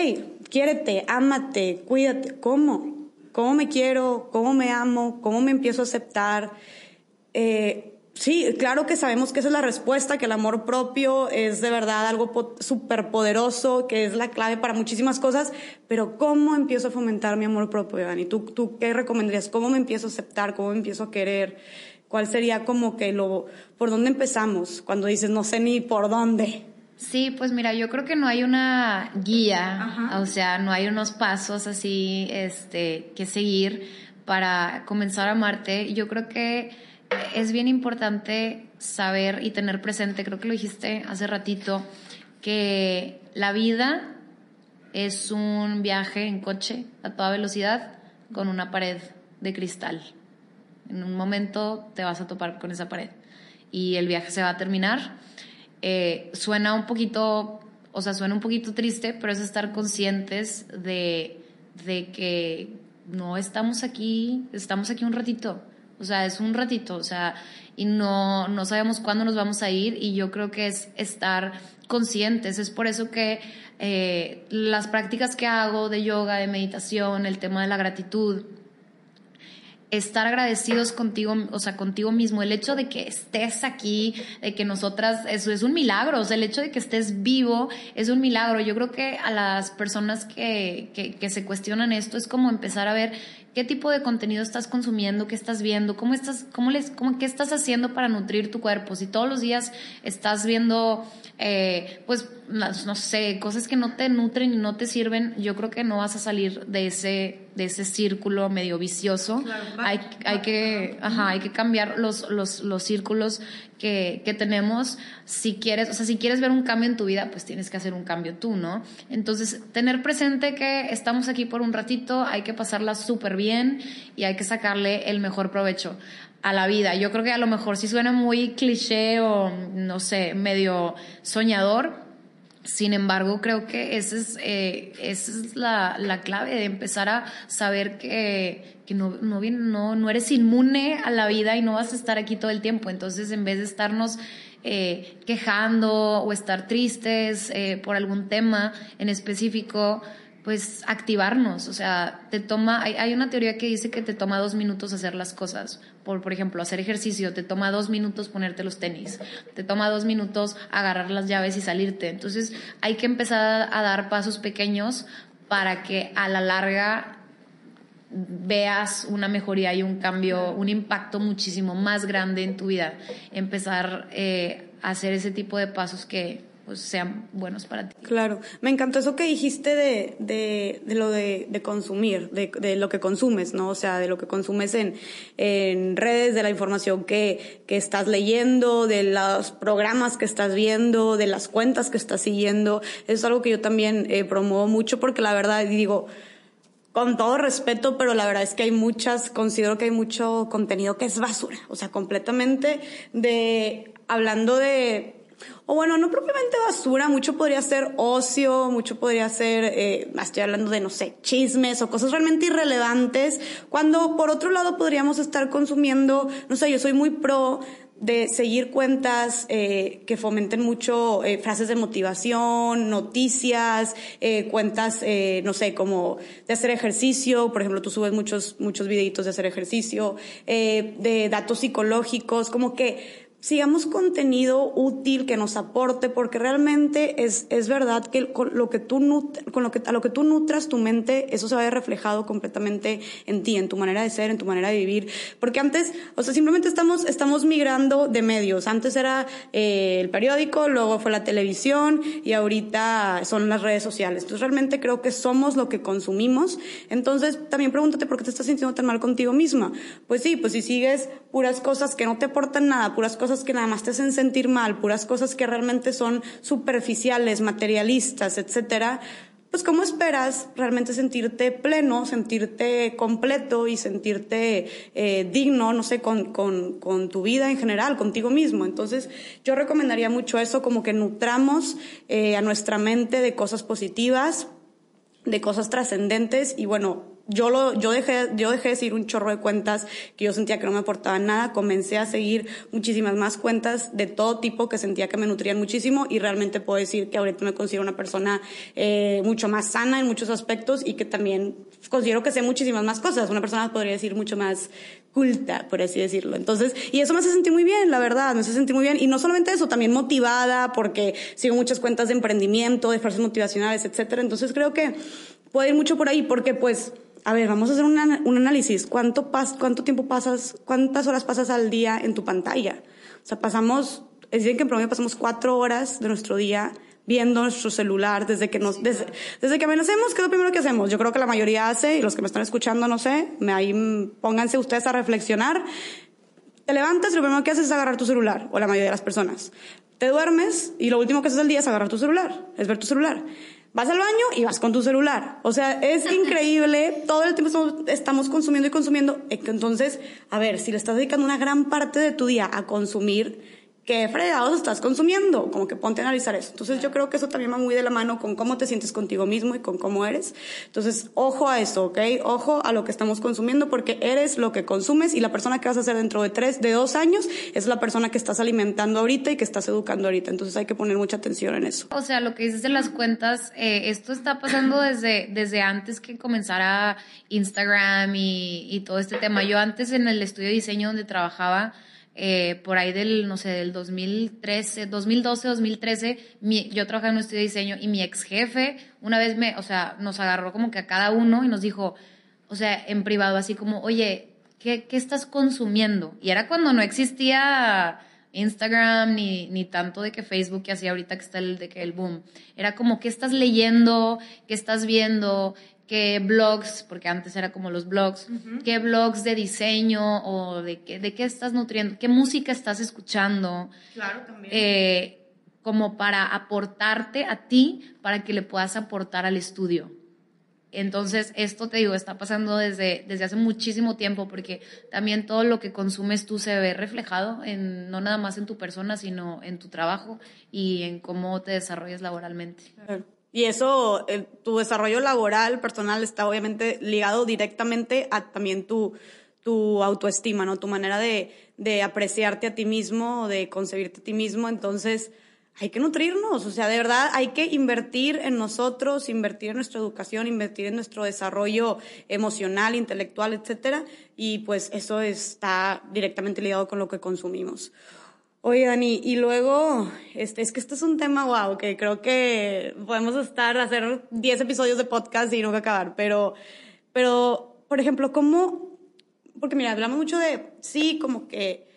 quiérete, ámate, cuídate. ¿Cómo? ¿Cómo me quiero? ¿Cómo me amo? ¿Cómo me empiezo a aceptar? Eh, Sí, claro que sabemos que esa es la respuesta, que el amor propio es de verdad algo súper poderoso, que es la clave para muchísimas cosas, pero ¿cómo empiezo a fomentar mi amor propio, Dani? ¿Tú, ¿Tú qué recomendarías? ¿Cómo me empiezo a aceptar? ¿Cómo me empiezo a querer? ¿Cuál sería como que lo, por dónde empezamos? Cuando dices, no sé ni por dónde. Sí, pues mira, yo creo que no hay una guía, o sea, no hay unos pasos así, este, que seguir para comenzar a amarte. Yo creo que es bien importante saber y tener presente, creo que lo dijiste hace ratito, que la vida es un viaje en coche a toda velocidad con una pared de cristal. En un momento te vas a topar con esa pared y el viaje se va a terminar. Eh, suena un poquito, o sea, suena un poquito triste, pero es estar conscientes de, de que no estamos aquí, estamos aquí un ratito o sea, es un ratito, o sea, y no, no sabemos cuándo nos vamos a ir y yo creo que es estar conscientes. Es por eso que eh, las prácticas que hago de yoga, de meditación, el tema de la gratitud, estar agradecidos contigo, o sea, contigo mismo. El hecho de que estés aquí, de que nosotras, eso es un milagro. O sea, el hecho de que estés vivo es un milagro. Yo creo que a las personas que, que, que se cuestionan esto es como empezar a ver qué tipo de contenido estás consumiendo, qué estás viendo, cómo estás, cómo les, cómo, qué estás haciendo para nutrir tu cuerpo. Si todos los días estás viendo, eh, pues, no sé, cosas que no te nutren y no te sirven, yo creo que no vas a salir de ese, de ese círculo medio vicioso. hay, hay que, ajá, hay que cambiar los, los, los círculos que, tenemos, si quieres, o sea, si quieres ver un cambio en tu vida, pues tienes que hacer un cambio tú, ¿no? Entonces, tener presente que estamos aquí por un ratito, hay que pasarla súper bien y hay que sacarle el mejor provecho a la vida. Yo creo que a lo mejor si suena muy cliché o, no sé, medio soñador, sin embargo, creo que esa es, eh, esa es la, la, clave de empezar a saber que, que no, no, no, no, eres inmune a la vida y no vas a estar aquí todo el tiempo. Entonces, en vez de estarnos eh, quejando o estar tristes eh, por algún tema en específico, pues activarnos, o sea, te toma, hay, una teoría que dice que te toma dos minutos hacer las cosas, por, por ejemplo, hacer ejercicio, te toma dos minutos ponerte los tenis, te toma dos minutos agarrar las llaves y salirte, entonces hay que empezar a dar pasos pequeños para que a la larga veas una mejoría y un cambio, un impacto muchísimo más grande en tu vida, empezar eh, a hacer ese tipo de pasos que pues, sean buenos para ti. Claro, me encantó eso que dijiste de, de, de lo de, de consumir, de, de, lo que consumes, ¿no? O sea, de lo que consumes en, en redes, de la información que, que estás leyendo, de los programas que estás viendo, de las cuentas que estás siguiendo. Es algo que yo también eh, promuevo mucho porque la verdad digo, con todo respeto, pero la verdad es que hay muchas, considero que hay mucho contenido que es basura, o sea, completamente de, hablando de o bueno, no propiamente basura, mucho podría ser ocio, mucho podría ser, eh, estoy hablando de, no sé, chismes o cosas realmente irrelevantes, cuando por otro lado podríamos estar consumiendo, no sé, yo soy muy pro de seguir cuentas eh, que fomenten mucho eh, frases de motivación, noticias, eh, cuentas, eh, no sé, como de hacer ejercicio, por ejemplo, tú subes muchos, muchos videitos de hacer ejercicio, eh, de datos psicológicos, como que sigamos contenido útil que nos aporte, porque realmente es, es verdad que con lo que tú con lo que, a lo que tú nutras tu mente, eso se va a ver reflejado completamente en ti, en tu manera de ser, en tu manera de vivir. Porque antes, o sea, simplemente estamos, estamos migrando de medios. Antes era eh, el periódico, luego fue la televisión y ahorita son las redes sociales. Entonces realmente creo que somos lo que consumimos. Entonces también pregúntate por qué te estás sintiendo tan mal contigo misma. Pues sí, pues si sigues puras cosas que no te aportan nada, puras cosas que nada más te hacen sentir mal, puras cosas que realmente son superficiales, materialistas, etcétera, pues ¿cómo esperas realmente sentirte pleno, sentirte completo y sentirte eh, digno, no sé, con, con, con, tu vida en general, contigo mismo? Entonces, yo recomendaría mucho eso, como que nutramos eh, a nuestra mente de cosas positivas, de cosas trascendentes y bueno, yo lo, yo dejé, yo dejé de seguir un chorro de cuentas que yo sentía que no me aportaban nada, comencé a seguir muchísimas más cuentas de todo tipo que sentía que me nutrían muchísimo y realmente puedo decir que ahorita me considero una persona eh, mucho más sana en muchos aspectos y que también considero que sé muchísimas más cosas, una persona podría decir mucho más culta, por así decirlo. Entonces, y eso me hace sentir muy bien, la verdad, me hace sentir muy bien. Y no solamente eso, también motivada, porque sigo muchas cuentas de emprendimiento, de frases motivacionales, etcétera. Entonces creo que puede ir mucho por ahí, porque pues, a ver, vamos a hacer un análisis. ¿Cuánto, pas, ¿Cuánto tiempo pasas, cuántas horas pasas al día en tu pantalla? O sea, pasamos, es decir, que en promedio pasamos cuatro horas de nuestro día viendo nuestro celular desde que nos, desde, desde que amanecemos, ¿qué es lo primero que hacemos? Yo creo que la mayoría hace, y los que me están escuchando, no sé, me ahí pónganse ustedes a reflexionar. Te levantas y lo primero que haces es agarrar tu celular, o la mayoría de las personas. Te duermes y lo último que haces el día es agarrar tu celular, es ver tu celular. Vas al baño y vas con tu celular. O sea, es increíble. Todo el tiempo estamos, estamos, consumiendo y consumiendo. Entonces, a ver, si le estás dedicando una gran parte de tu día a consumir, ¿qué fregados estás consumiendo? Como que ponte a analizar eso. Entonces yo creo que eso también va muy de la mano con cómo te sientes contigo mismo y con cómo eres. Entonces, ojo a eso, ¿ok? Ojo a lo que estamos consumiendo porque eres lo que consumes y la persona que vas a ser dentro de tres, de dos años, es la persona que estás alimentando ahorita y que estás educando ahorita. Entonces hay que poner mucha atención en eso. O sea, lo que dices de las cuentas, eh, esto está pasando desde, desde antes que comenzara Instagram y, y todo este tema. Yo antes en el estudio diseño donde trabajaba, eh, por ahí del, no sé, del 2013, 2012, 2013, mi, yo trabajaba en un estudio de diseño y mi ex jefe una vez me, o sea, nos agarró como que a cada uno y nos dijo, o sea, en privado, así como, oye, ¿qué, qué estás consumiendo? Y era cuando no existía Instagram ni, ni tanto de que Facebook y así ahorita que está el de que el boom. Era como, ¿qué estás leyendo? ¿Qué estás viendo? Qué blogs, porque antes era como los blogs, qué blogs de diseño o de qué, de qué estás nutriendo, qué música estás escuchando. Claro, también. Eh, como para aportarte a ti, para que le puedas aportar al estudio. Entonces, esto te digo, está pasando desde, desde hace muchísimo tiempo, porque también todo lo que consumes tú se ve reflejado, en, no nada más en tu persona, sino en tu trabajo y en cómo te desarrollas laboralmente. Claro. Y eso, tu desarrollo laboral, personal, está obviamente ligado directamente a también tu, tu autoestima, ¿no? Tu manera de, de apreciarte a ti mismo, de concebirte a ti mismo. Entonces, hay que nutrirnos, o sea, de verdad hay que invertir en nosotros, invertir en nuestra educación, invertir en nuestro desarrollo emocional, intelectual, etcétera, y pues eso está directamente ligado con lo que consumimos. Oye, Dani, y luego, este, es que esto es un tema, wow, que creo que podemos estar, hacer 10 episodios de podcast y nunca acabar, pero, pero por ejemplo, cómo, porque mira, hablamos mucho de, sí, como que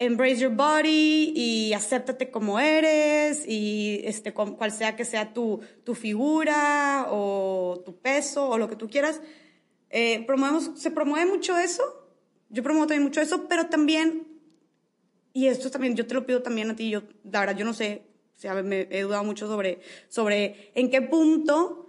embrace your body y acéptate como eres y este, cual sea que sea tu, tu figura o tu peso o lo que tú quieras. Eh, promovemos, se promueve mucho eso, yo promuevo también mucho eso, pero también, y esto también, yo te lo pido también a ti, yo, la verdad, yo no sé, o sea, me he dudado mucho sobre, sobre en qué punto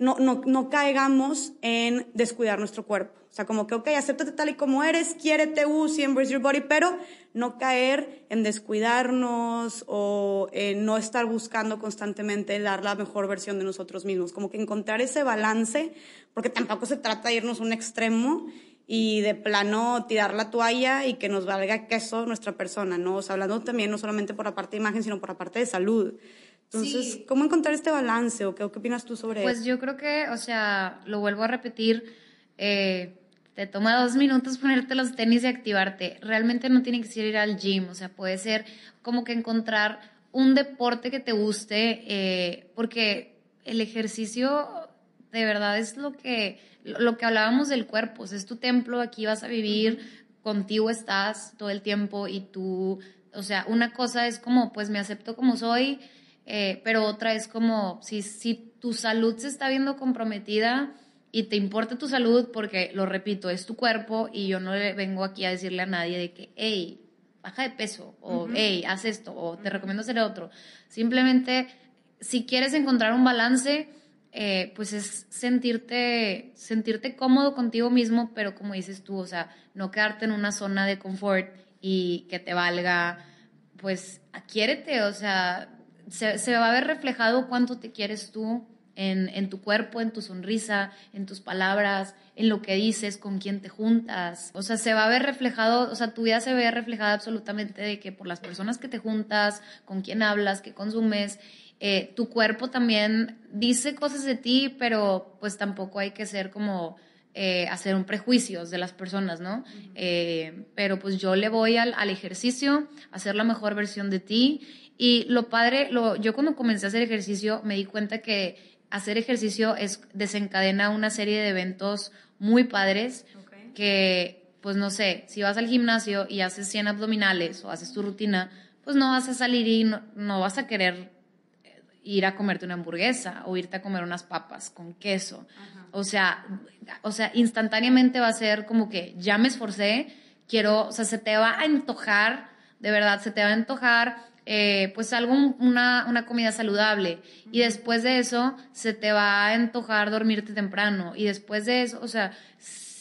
no, no, no caigamos en descuidar nuestro cuerpo. O sea, como que, ok, acéptate tal y como eres, quiérete, use embrace your body, pero no caer en descuidarnos o en no estar buscando constantemente dar la mejor versión de nosotros mismos. Como que encontrar ese balance, porque tampoco se trata de irnos a un extremo y de plano tirar la toalla y que nos valga queso nuestra persona, ¿no? O sea, hablando también no solamente por la parte de imagen, sino por la parte de salud. Entonces, ¿cómo encontrar este balance o qué, qué, opinas tú sobre pues eso? Pues yo creo que, o sea, lo vuelvo a repetir, eh, te toma dos minutos ponerte los tenis y activarte. Realmente no tiene que ser ir al gym, o sea, puede ser como que encontrar un deporte que te guste, eh, porque el ejercicio de verdad es lo que lo que hablábamos del cuerpo, es tu templo, aquí vas a vivir, contigo estás todo el tiempo y tú, o sea, una cosa es como, pues me acepto como soy, eh, pero otra es como, si, si tu salud se está viendo comprometida y te importa tu salud, porque, lo repito, es tu cuerpo y yo no le vengo aquí a decirle a nadie de que, hey, baja de peso, o hey, haz esto, o te recomiendo hacer otro. Simplemente, si quieres encontrar un balance, eh, pues es sentirte, sentirte cómodo contigo mismo, pero como dices tú, o sea, no quedarte en una zona de confort y que te valga, pues, quiérete, o sea, se, va a ver reflejado cuánto te quieres tú en, en, tu cuerpo, en tu sonrisa, en tus palabras, en lo que dices, con quién te juntas. O sea, se va a ver reflejado, o sea, tu vida se ve reflejada absolutamente de que por las personas que te juntas, con quién hablas, qué consumes eh, tu cuerpo también dice cosas de ti, pero pues tampoco hay que ser como eh, hacer un prejuicio de las personas, ¿no? Eh, pero pues yo le voy al, al, ejercicio, a hacer la mejor versión de ti. Y lo padre, lo, yo cuando comencé a hacer ejercicio me di cuenta que hacer ejercicio es, desencadena una serie de eventos muy padres que, pues no sé, si vas al gimnasio y haces 100 abdominales o haces tu rutina, pues no vas a salir y no, no vas a querer ir a comerte una hamburguesa o irte a comer unas papas con queso. O sea, o sea, instantáneamente va a ser como que ya me esforcé, quiero, o sea, se te va a antojar, de verdad, se te va a antojar, eh, pues algo, una, una comida saludable. Y después de eso, se te va a antojar dormirte temprano. Y después de eso, o sea,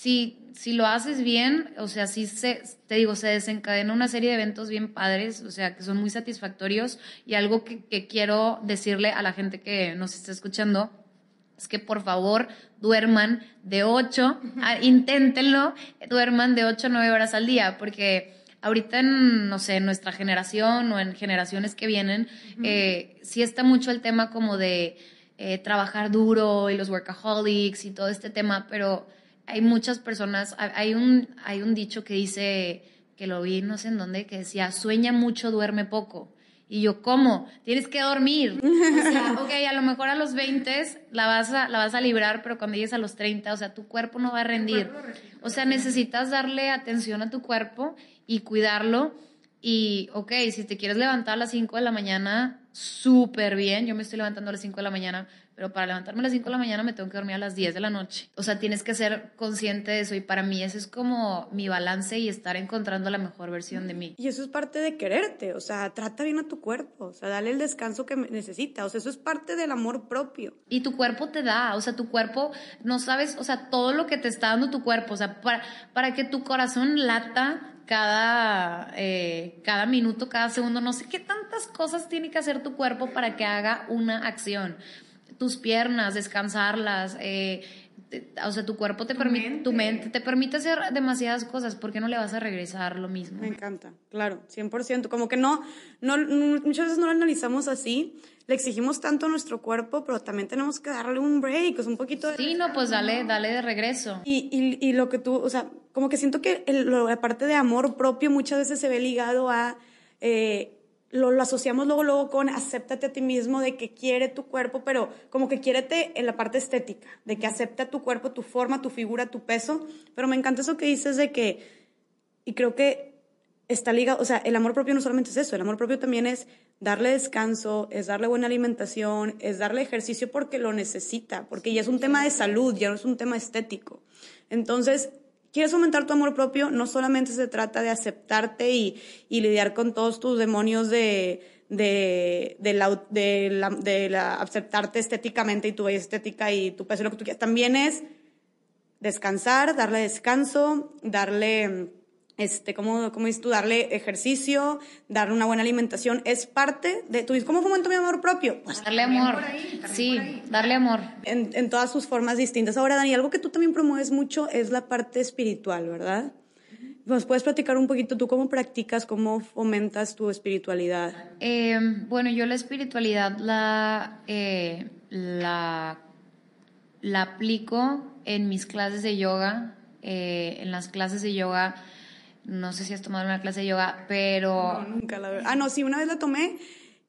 si si lo haces bien, o sea, sí se, te digo, se desencadena una serie de eventos bien padres, o sea, que son muy satisfactorios y algo que, quiero decirle a la gente que nos está escuchando es que por favor duerman de 8, inténtenlo, duerman de 8 a 9 horas al día, porque ahorita en, no sé, en nuestra generación o en generaciones que vienen, eh, sí está mucho el tema como de eh, trabajar duro y los workaholics y todo este tema, pero hay muchas personas, hay un, hay un dicho que dice, que lo vi no sé en dónde, que decía, sueña mucho, duerme poco. Y yo, ¿cómo? Tienes que dormir. O sea, ok, a lo mejor a los 20 la vas a, la vas a librar, pero cuando llegues a los 30, o sea, tu cuerpo no va a rendir. O sea, necesitas darle atención a tu cuerpo y cuidarlo. Y, ok, si te quieres levantar a las 5 de la mañana, súper bien. Yo me estoy levantando a las 5 de la mañana, pero para levantarme a las 5 de la mañana me tengo que dormir a las 10 de la noche. O sea, tienes que ser consciente de eso y para mí ese es como mi balance y estar encontrando la mejor versión de mí. Y eso es parte de quererte, o sea, trata bien a tu cuerpo, o sea, dale el descanso que necesita, o sea, eso es parte del amor propio. Y tu cuerpo te da, o sea, tu cuerpo, no sabes, o sea, todo lo que te está dando tu cuerpo, o sea, para, para que tu corazón lata cada, eh, cada minuto, cada segundo, no sé qué tantas cosas tiene que hacer tu cuerpo para que haga una acción tus piernas, descansarlas, eh, o sea, tu cuerpo te permite, tu mente te permite hacer demasiadas cosas, ¿por qué no le vas a regresar lo mismo? Me encanta, claro, 100%, como que no, no, muchas veces no lo analizamos así, le exigimos tanto a nuestro cuerpo, pero también tenemos que darle un break, o un poquito de... Sí, no, pues dale, dale de regreso. Y, y, y, lo que tú, o sea, como que siento que la parte de amor propio muchas veces se ve ligado a... Eh, lo, lo, asociamos luego, luego con acéptate a ti mismo, de que quiere tu cuerpo, pero como que quiérete en la parte estética, de que acepta tu cuerpo, tu forma, tu figura, tu peso. Pero me encanta eso que dices de que, y creo que está ligado, o sea, el amor propio no solamente es eso, el amor propio también es darle descanso, es darle buena alimentación, es darle ejercicio porque lo necesita, porque ya es un tema de salud, ya no es un tema estético. Entonces, quieres aumentar tu amor propio, no solamente se trata de aceptarte y, y lidiar con todos tus demonios de, de, de, la, de, la, de la aceptarte estéticamente y tu belleza estética y tu peso, lo que tú quieras. También es descansar, darle descanso, darle este, ¿cómo, cómo dices tú? Darle ejercicio, darle una buena alimentación, es parte de tu ¿Cómo fomento mi amor propio? Pues darle amor. sí, darle amor. En, en, todas sus formas distintas. Ahora, Dani, algo que tú también promueves mucho es la parte espiritual, ¿verdad? ¿Nos puedes platicar un poquito tú cómo practicas, cómo fomentas tu espiritualidad? Eh, bueno, yo la espiritualidad la, eh, la, la aplico en mis clases de yoga. Eh, en las clases de yoga no sé si has tomado una clase de yoga, pero... No, nunca, la verdad. Ah, no, sí, una vez la tomé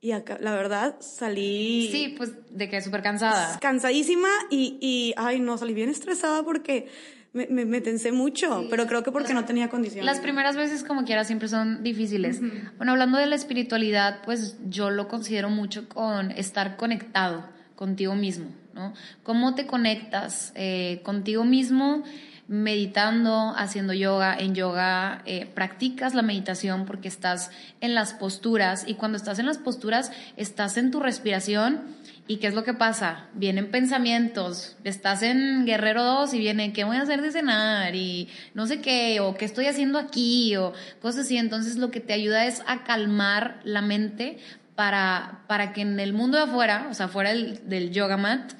y acá, la verdad, salí... Sí, pues de que súper cansada. Cansadísima y, y, ay, no, salí bien estresada porque me, me, tensé mucho, pero creo que porque no tenía condiciones. Las primeras veces, como quiera, siempre son difíciles. Bueno, hablando de la espiritualidad, pues yo lo considero mucho con estar conectado contigo mismo, ¿no? ¿Cómo te conectas eh, contigo mismo? Meditando, haciendo yoga. En yoga eh, practicas la meditación porque estás en las posturas y cuando estás en las posturas estás en tu respiración. ¿Y qué es lo que pasa? Vienen pensamientos. Estás en Guerrero 2 y viene, ¿qué voy a hacer de cenar? Y no sé qué, o qué estoy haciendo aquí, o cosas así. Entonces lo que te ayuda es a calmar la mente para, para que en el mundo de afuera, o sea, fuera del, del yoga mat,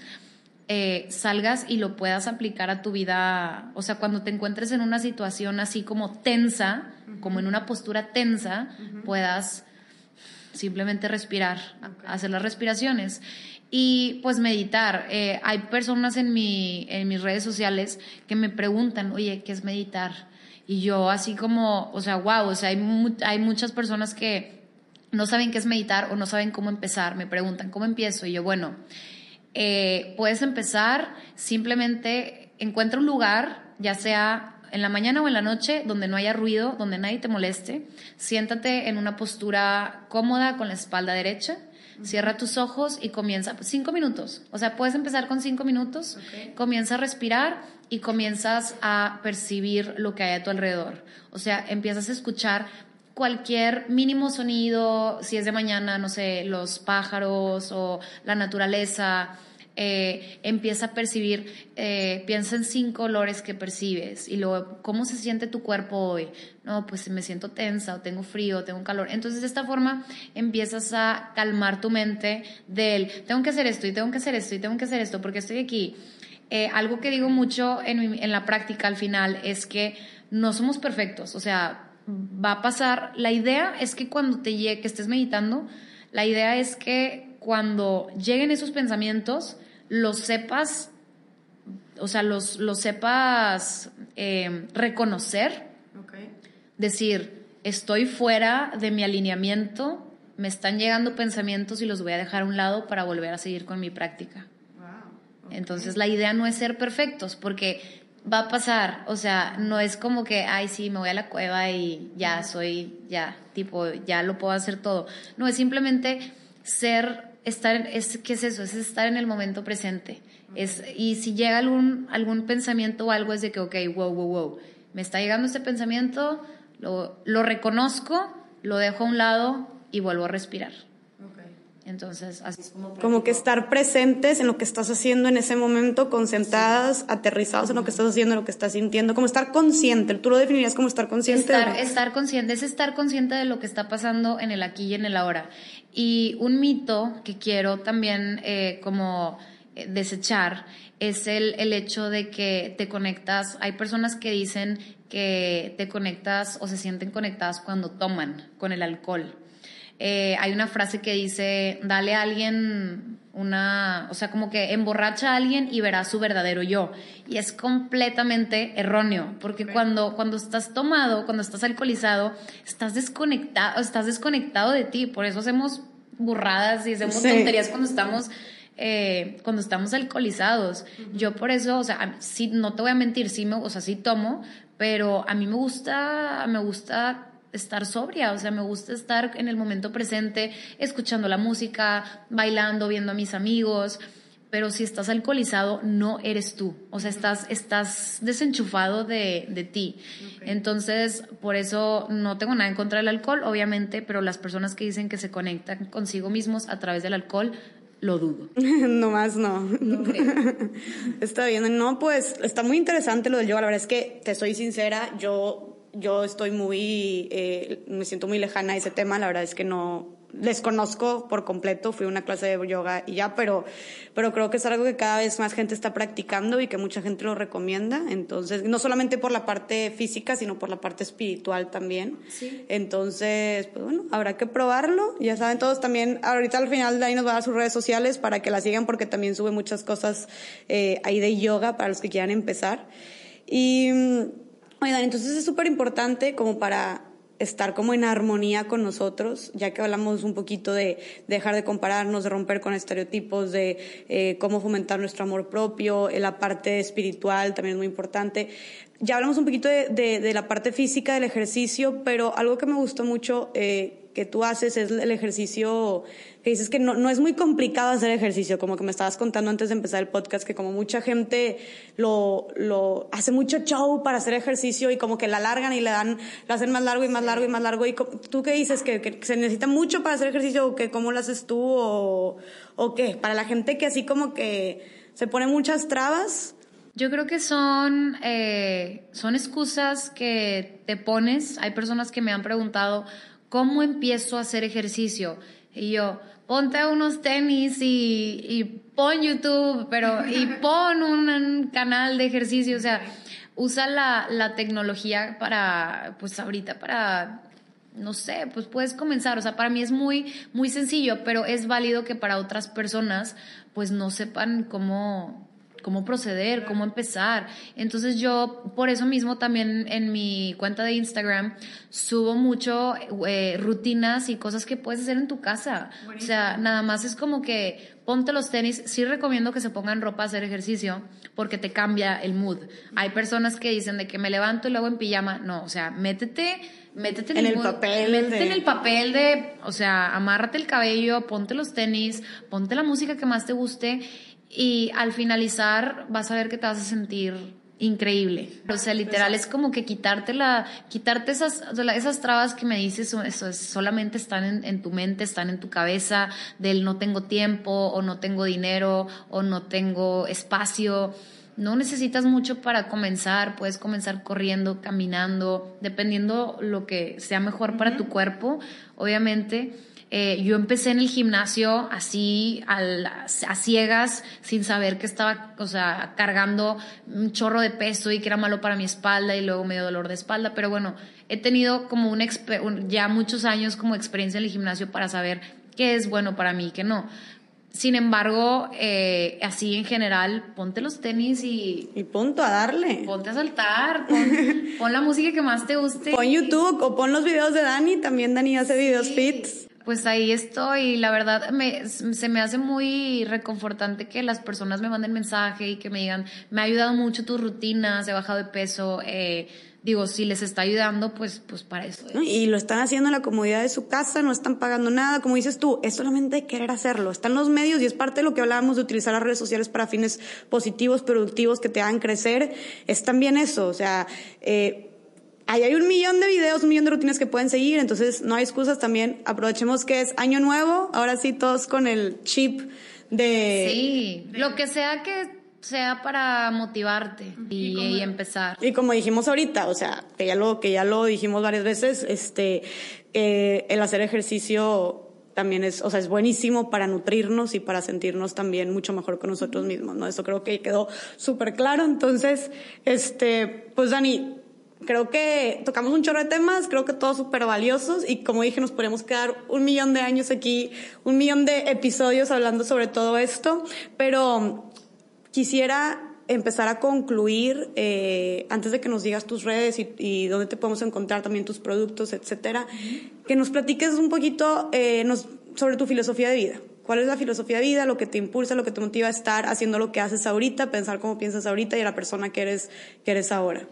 eh, salgas y lo puedas aplicar a tu vida, o sea, cuando te encuentres en una situación así como tensa, como en una postura tensa, puedas simplemente respirar, hacer las respiraciones. Y pues meditar. Eh, hay personas en, mi, en mis redes sociales que me preguntan, oye, ¿qué es meditar? Y yo así como, o sea, wow, o sea, hay, hay muchas personas que no saben qué es meditar o no saben cómo empezar, me preguntan, ¿cómo empiezo? Y yo, bueno, eh, puedes empezar simplemente encuentra un lugar, ya sea en la mañana o en la noche, donde no haya ruido, donde nadie te moleste. Siéntate en una postura cómoda con la espalda derecha. Cierra tus ojos y comienza cinco minutos. O sea, puedes empezar con cinco minutos. Comienza a respirar y comienzas a percibir lo que hay a tu alrededor. O sea, empiezas a escuchar cualquier mínimo sonido, si es de mañana, no sé, los pájaros o la naturaleza, eh, empieza a percibir, eh, piensa en cinco olores que percibes y luego, ¿cómo se siente tu cuerpo hoy? No, pues me siento tensa o tengo frío, o tengo calor. Entonces, de esta forma empiezas a calmar tu mente del, tengo que hacer esto y tengo que hacer esto y tengo que hacer esto porque estoy aquí. Eh, algo que digo mucho en, en la práctica al final es que no somos perfectos, o sea, va a pasar. La idea es que cuando te llegue, que estés meditando, la idea es que cuando lleguen esos pensamientos, los sepas, o sea, los, los sepas eh, reconocer, decir, estoy fuera de mi alineamiento, me están llegando pensamientos y los voy a dejar a un lado para volver a seguir con mi práctica. Entonces la idea no es ser perfectos, porque va a pasar, o sea, no es como que, ay, sí, me voy a la cueva y ya soy, ya, tipo, ya lo puedo hacer todo. No, es simplemente ser, estar, es, ¿qué es eso? Es estar en el momento presente. Es, y si llega algún, algún pensamiento o algo, es de que, ok, wow, wow, wow, me está llegando este pensamiento, lo, lo reconozco, lo dejo a un lado y vuelvo a respirar. Entonces, así es como... Como que estar presentes en lo que estás haciendo en ese momento, concentradas, aterrizados en lo que estás haciendo, en lo que estás sintiendo, como estar consciente. ¿Tú lo definirías como estar consciente? Estar, estar consciente, es estar consciente de lo que está pasando en el aquí y en el ahora. Y un mito que quiero también eh, como eh, desechar es el, el hecho de que te conectas, hay personas que dicen que te conectas o se sienten conectadas cuando toman con el alcohol. Eh, hay una frase que dice, dale a alguien una, o sea, como que emborracha a alguien y verás su verdadero yo. Y es completamente erróneo, porque cuando, cuando estás tomado, cuando estás alcoholizado, estás desconectado, estás desconectado de ti. Por eso hacemos burradas y hacemos tonterías cuando estamos eh, cuando estamos alcoholizados. Yo por eso, o sea, sí, no te voy a mentir, sí me, o sea, sí tomo, pero a mí me gusta, me gusta estar sobria, o sea, me gusta estar en el momento presente, escuchando la música, bailando, viendo a mis amigos, pero si estás alcoholizado, no eres tú, o sea, estás, estás desenchufado de, de ti. Entonces, por eso no tengo nada en contra del alcohol, obviamente, pero las personas que dicen que se conectan consigo mismos a través del alcohol, lo dudo. no más no. está bien. No, pues está muy interesante lo del yoga. La verdad es que, te soy sincera, yo yo estoy muy, eh, me siento muy lejana a ese tema, la verdad es que no, desconozco por completo, fui a una clase de yoga y ya, pero, pero creo que es algo que cada vez más gente está practicando y que mucha gente lo recomienda, entonces, no solamente por la parte física, sino por la parte espiritual también. Sí. Entonces, pues bueno, habrá que probarlo, ya saben todos también, ahorita al final de ahí nos va a dar sus redes sociales para que la sigan porque también sube muchas cosas eh, ahí de yoga para los que quieran empezar. Y Oigan, entonces es súper importante como para estar como en armonía con nosotros, ya que hablamos un poquito de, dejar de compararnos, de romper con estereotipos, de eh, cómo fomentar nuestro amor propio, en la parte espiritual también es muy importante. Ya hablamos un poquito de, de, la parte física del ejercicio, pero algo que me gustó mucho eh, que tú haces es el ejercicio que dices que no, no es muy complicado hacer ejercicio, como que me estabas contando antes de empezar el podcast, que como mucha gente lo, lo hace mucho show para hacer ejercicio y como que la alargan y le dan, lo hacen más largo y más largo y más largo. ¿Y tú qué dices? ¿Que, se necesita mucho para hacer ejercicio o que cómo lo haces tú o, o qué? Para la gente que así como que se pone muchas trabas. Yo creo que son, eh, son excusas que te pones. Hay personas que me han preguntado, ¿cómo empiezo a hacer ejercicio? Y yo, ponte unos tenis y, y pon YouTube, pero y pon un, canal de ejercicio, o sea, usa la, la tecnología para, pues ahorita para no sé, pues puedes comenzar. O sea, para mí es muy, muy sencillo, pero es válido que para otras personas, pues no sepan cómo, cómo proceder, cómo empezar. Entonces yo, por eso mismo también en mi cuenta de Instagram subo mucho eh, rutinas y cosas que puedes hacer en tu casa. O sea, nada más es como que ponte los tenis. Sí recomiendo que se pongan ropa a hacer ejercicio porque te cambia el mood. Hay personas que dicen de que me levanto y luego en pijama. No, o sea, métete métete en, el, papel. Métete en el papel de, o sea, amárrate el cabello, ponte los tenis, ponte la música que más te guste y al finalizar vas a ver que te vas a sentir increíble. O sea, literal es como que quitarte la, quitarte esas, esas trabas que me dices, eso solamente están en, en, tu mente, están en tu cabeza, del no tengo tiempo, o no tengo dinero, o no tengo espacio. No necesitas mucho para comenzar, puedes comenzar corriendo, caminando, dependiendo lo que sea mejor para tu cuerpo, obviamente eh, yo empecé en el gimnasio así a ciegas, sin saber que estaba, o sea, cargando un chorro de peso y que era malo para mi espalda y luego me dio dolor de espalda. Pero bueno, he tenido como un, ya muchos años como experiencia en el gimnasio para saber qué es bueno para mí y qué no. Sin embargo, eh, así en general, ponte los tenis y... Y punto, a darle. Ponte a saltar, pon, la música que más te guste. Pon YouTube o pon los videos de Dani, también Dani hace videos fits pues ahí estoy. La verdad, me, se me hace muy reconfortante que las personas me manden mensaje y que me digan, me ha ayudado mucho tus rutinas, he bajado de peso. Eh, digo, si les está ayudando, pues, pues para eso. Y lo están haciendo en la comodidad de su casa, no están pagando nada. Como dices tú, es solamente querer hacerlo. Están los medios y es parte de lo que hablábamos de utilizar las redes sociales para fines positivos, productivos, que te hagan crecer. Es también eso. O sea, eh, ahí hay un millón de videos, un millón de rutinas que pueden seguir, entonces no hay excusas también. Aprovechemos que es año nuevo, ahora sí todos con el chip de... Sí, lo que sea que sea para motivarte y, empezar. Y como dijimos ahorita, o sea, que ya lo, que ya lo dijimos varias veces, este, eh, el hacer ejercicio también es, o sea, es buenísimo para nutrirnos y para sentirnos también mucho mejor con nosotros mismos, ¿no? Eso creo que quedó súper claro. Entonces, este, pues Dani, creo que tocamos un chorro de temas, creo que todos súper valiosos y como dije, nos podemos quedar un millón de años aquí, un millón de episodios hablando sobre todo esto, pero quisiera empezar a concluir, eh, antes de que nos digas tus redes y, dónde te podemos encontrar también tus productos, etcétera, que nos platiques un poquito eh, nos, sobre tu filosofía de vida. ¿Cuál es la filosofía de vida, lo que te impulsa, lo que te motiva a estar haciendo lo que haces ahorita, pensar cómo piensas ahorita y a la persona que eres, que eres ahora?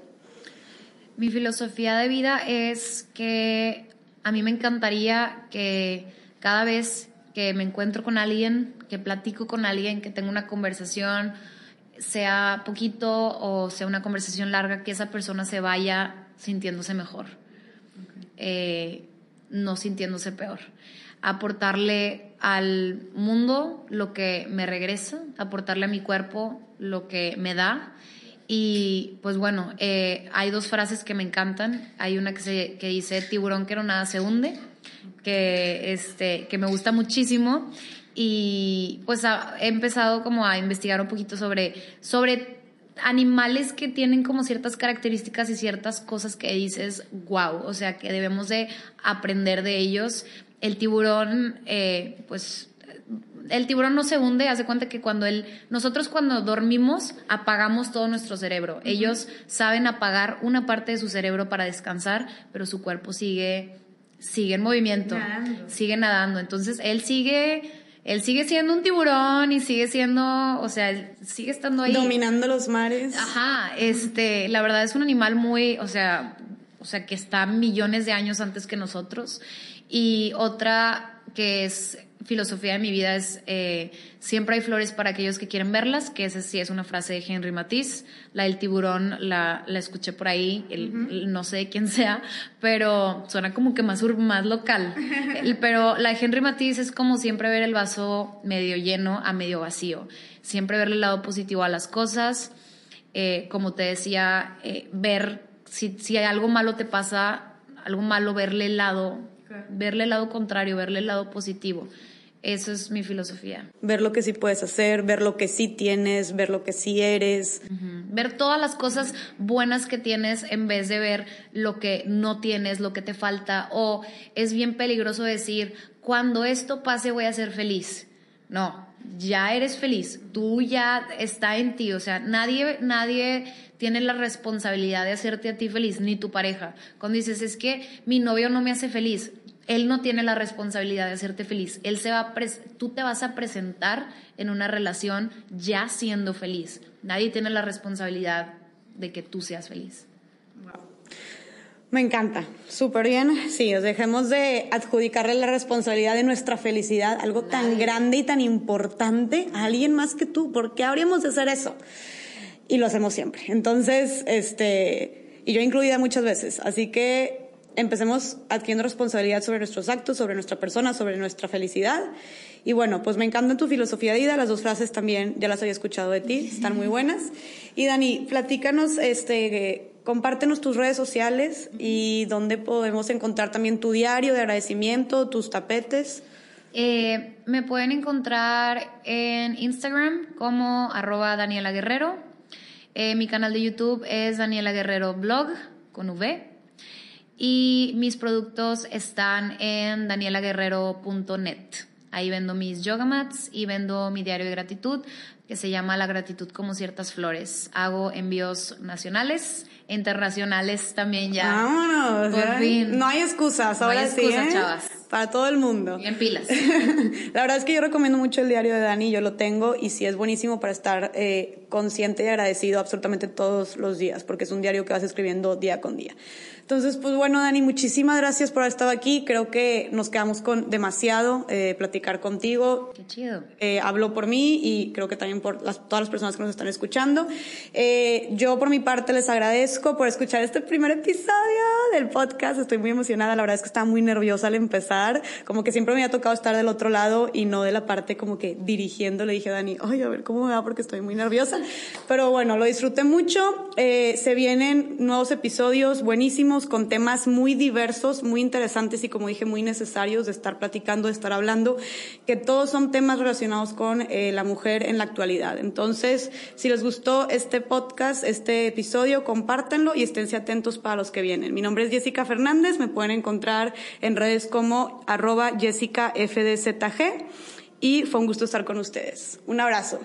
Mi filosofía de vida es que a mí me encantaría que cada vez que me encuentro con alguien, que platico con alguien, que tengo una conversación, sea poquito o sea una conversación larga, que esa persona se vaya sintiéndose mejor, eh, no sintiéndose peor. Aportarle al mundo lo que me regresa, aportarle a mi cuerpo lo que me da. Y pues bueno, eh, hay dos frases que me encantan. Hay una que, dice, tiburón que no nada se hunde, que, este, que me gusta muchísimo y pues he empezado como a investigar un poquito sobre, sobre animales que tienen como ciertas características y ciertas cosas que dices, wow, o sea, que debemos de aprender de ellos. El tiburón, eh, pues el tiburón no se hunde, hace cuenta que cuando él, nosotros cuando dormimos apagamos todo nuestro cerebro. Ellos saben apagar una parte de su cerebro para descansar, pero su cuerpo sigue, sigue en movimiento, sigue nadando. Entonces él sigue él sigue siendo un tiburón y sigue siendo, o sea, sigue estando ahí. Dominando los mares. Ajá, este, la verdad es un animal muy, o sea, o sea, que está millones de años antes que nosotros. Y otra que es filosofía de mi vida es eh, siempre hay flores para aquellos que quieren verlas, que esa sí es una frase de Henry Matisse. La del tiburón la, la escuché por ahí, no sé de quién sea, pero suena como que más, más local. pero la de Henry Matisse es como siempre ver el vaso medio lleno a medio vacío. Siempre verle el lado positivo a las cosas. Eh, como te decía, eh, ver si, si algo malo te pasa, algo malo, verle el lado, verle el lado contrario, verle el lado positivo. Eso es mi filosofía. Ver lo que sí puedes hacer, ver lo que sí tienes, ver lo que sí eres. Ver todas las cosas buenas que tienes en vez de ver lo que no tienes, lo que te falta. O es bien peligroso decir, cuando esto pase voy a ser feliz. No, ya eres feliz. Tú ya está en ti. O sea, nadie, nadie tiene la responsabilidad de hacerte a ti feliz, ni tu pareja. Cuando dices, es que mi novio no me hace feliz él no tiene la responsabilidad de hacerte feliz. Él se va tú te vas a presentar en una relación ya siendo feliz. Nadie tiene la responsabilidad de que tú seas feliz. Me encanta, súper bien. Sí, os dejemos de adjudicarle la responsabilidad de nuestra felicidad, algo tan grande y tan importante a alguien más que tú. ¿Por qué habríamos de hacer eso? Y lo hacemos siempre. Entonces, este, y yo incluida muchas veces. Así que empecemos adquiriendo responsabilidad sobre nuestros actos, sobre nuestra persona, sobre nuestra felicidad. Y bueno, pues me encanta tu filosofía de vida, las dos frases también ya las había escuchado de ti, están muy buenas. Y Dani, platícanos, este, compártenos tus redes sociales y dónde podemos encontrar también tu diario de agradecimiento, tus tapetes. Eh, me pueden encontrar en Instagram como arroba Daniela Guerrero. Eh, mi canal de YouTube es Daniela Guerrero Blog con V. Y mis productos están en danielaguerrero.net. Ahí vendo mis yoga mats y vendo mi diario de gratitud que se llama La gratitud como ciertas flores. Hago envíos nacionales, internacionales también ya. Vámonos, por fin. No hay excusas, ahora hay excusas, ¿eh? chavas. Para todo el mundo. Bien pilas. la verdad es que yo recomiendo mucho el diario de Dani, yo lo tengo y sí es buenísimo para estar eh, consciente y agradecido absolutamente todos los días, porque es un diario que vas escribiendo día con día. Entonces, pues bueno, Dani, muchísimas gracias por haber estado aquí. Creo que nos quedamos con demasiado eh, platicar contigo. Qué chido. Eh, hablo por mí y creo que también por las, todas las personas que nos están escuchando. Eh, yo por mi parte les agradezco por escuchar este primer episodio del podcast. Estoy muy emocionada. La verdad es que estaba muy nerviosa al empezar como que siempre me había tocado estar del otro lado y no de la parte como que dirigiendo. Le dije a Dani, ay, a ver cómo me va porque estoy muy nerviosa. Pero bueno, lo disfruté mucho. Eh, se vienen nuevos episodios buenísimos con temas muy diversos, muy interesantes y como dije, muy necesarios de estar platicando, de estar hablando, que todos son temas relacionados con eh, la mujer en la actualidad. Entonces, si les gustó este podcast, este episodio, compártanlo y esténse atentos para los que vienen. Mi nombre es Jessica Fernández, me pueden encontrar en redes como arroba jessicafdzg y fue un gusto estar con ustedes. Un abrazo.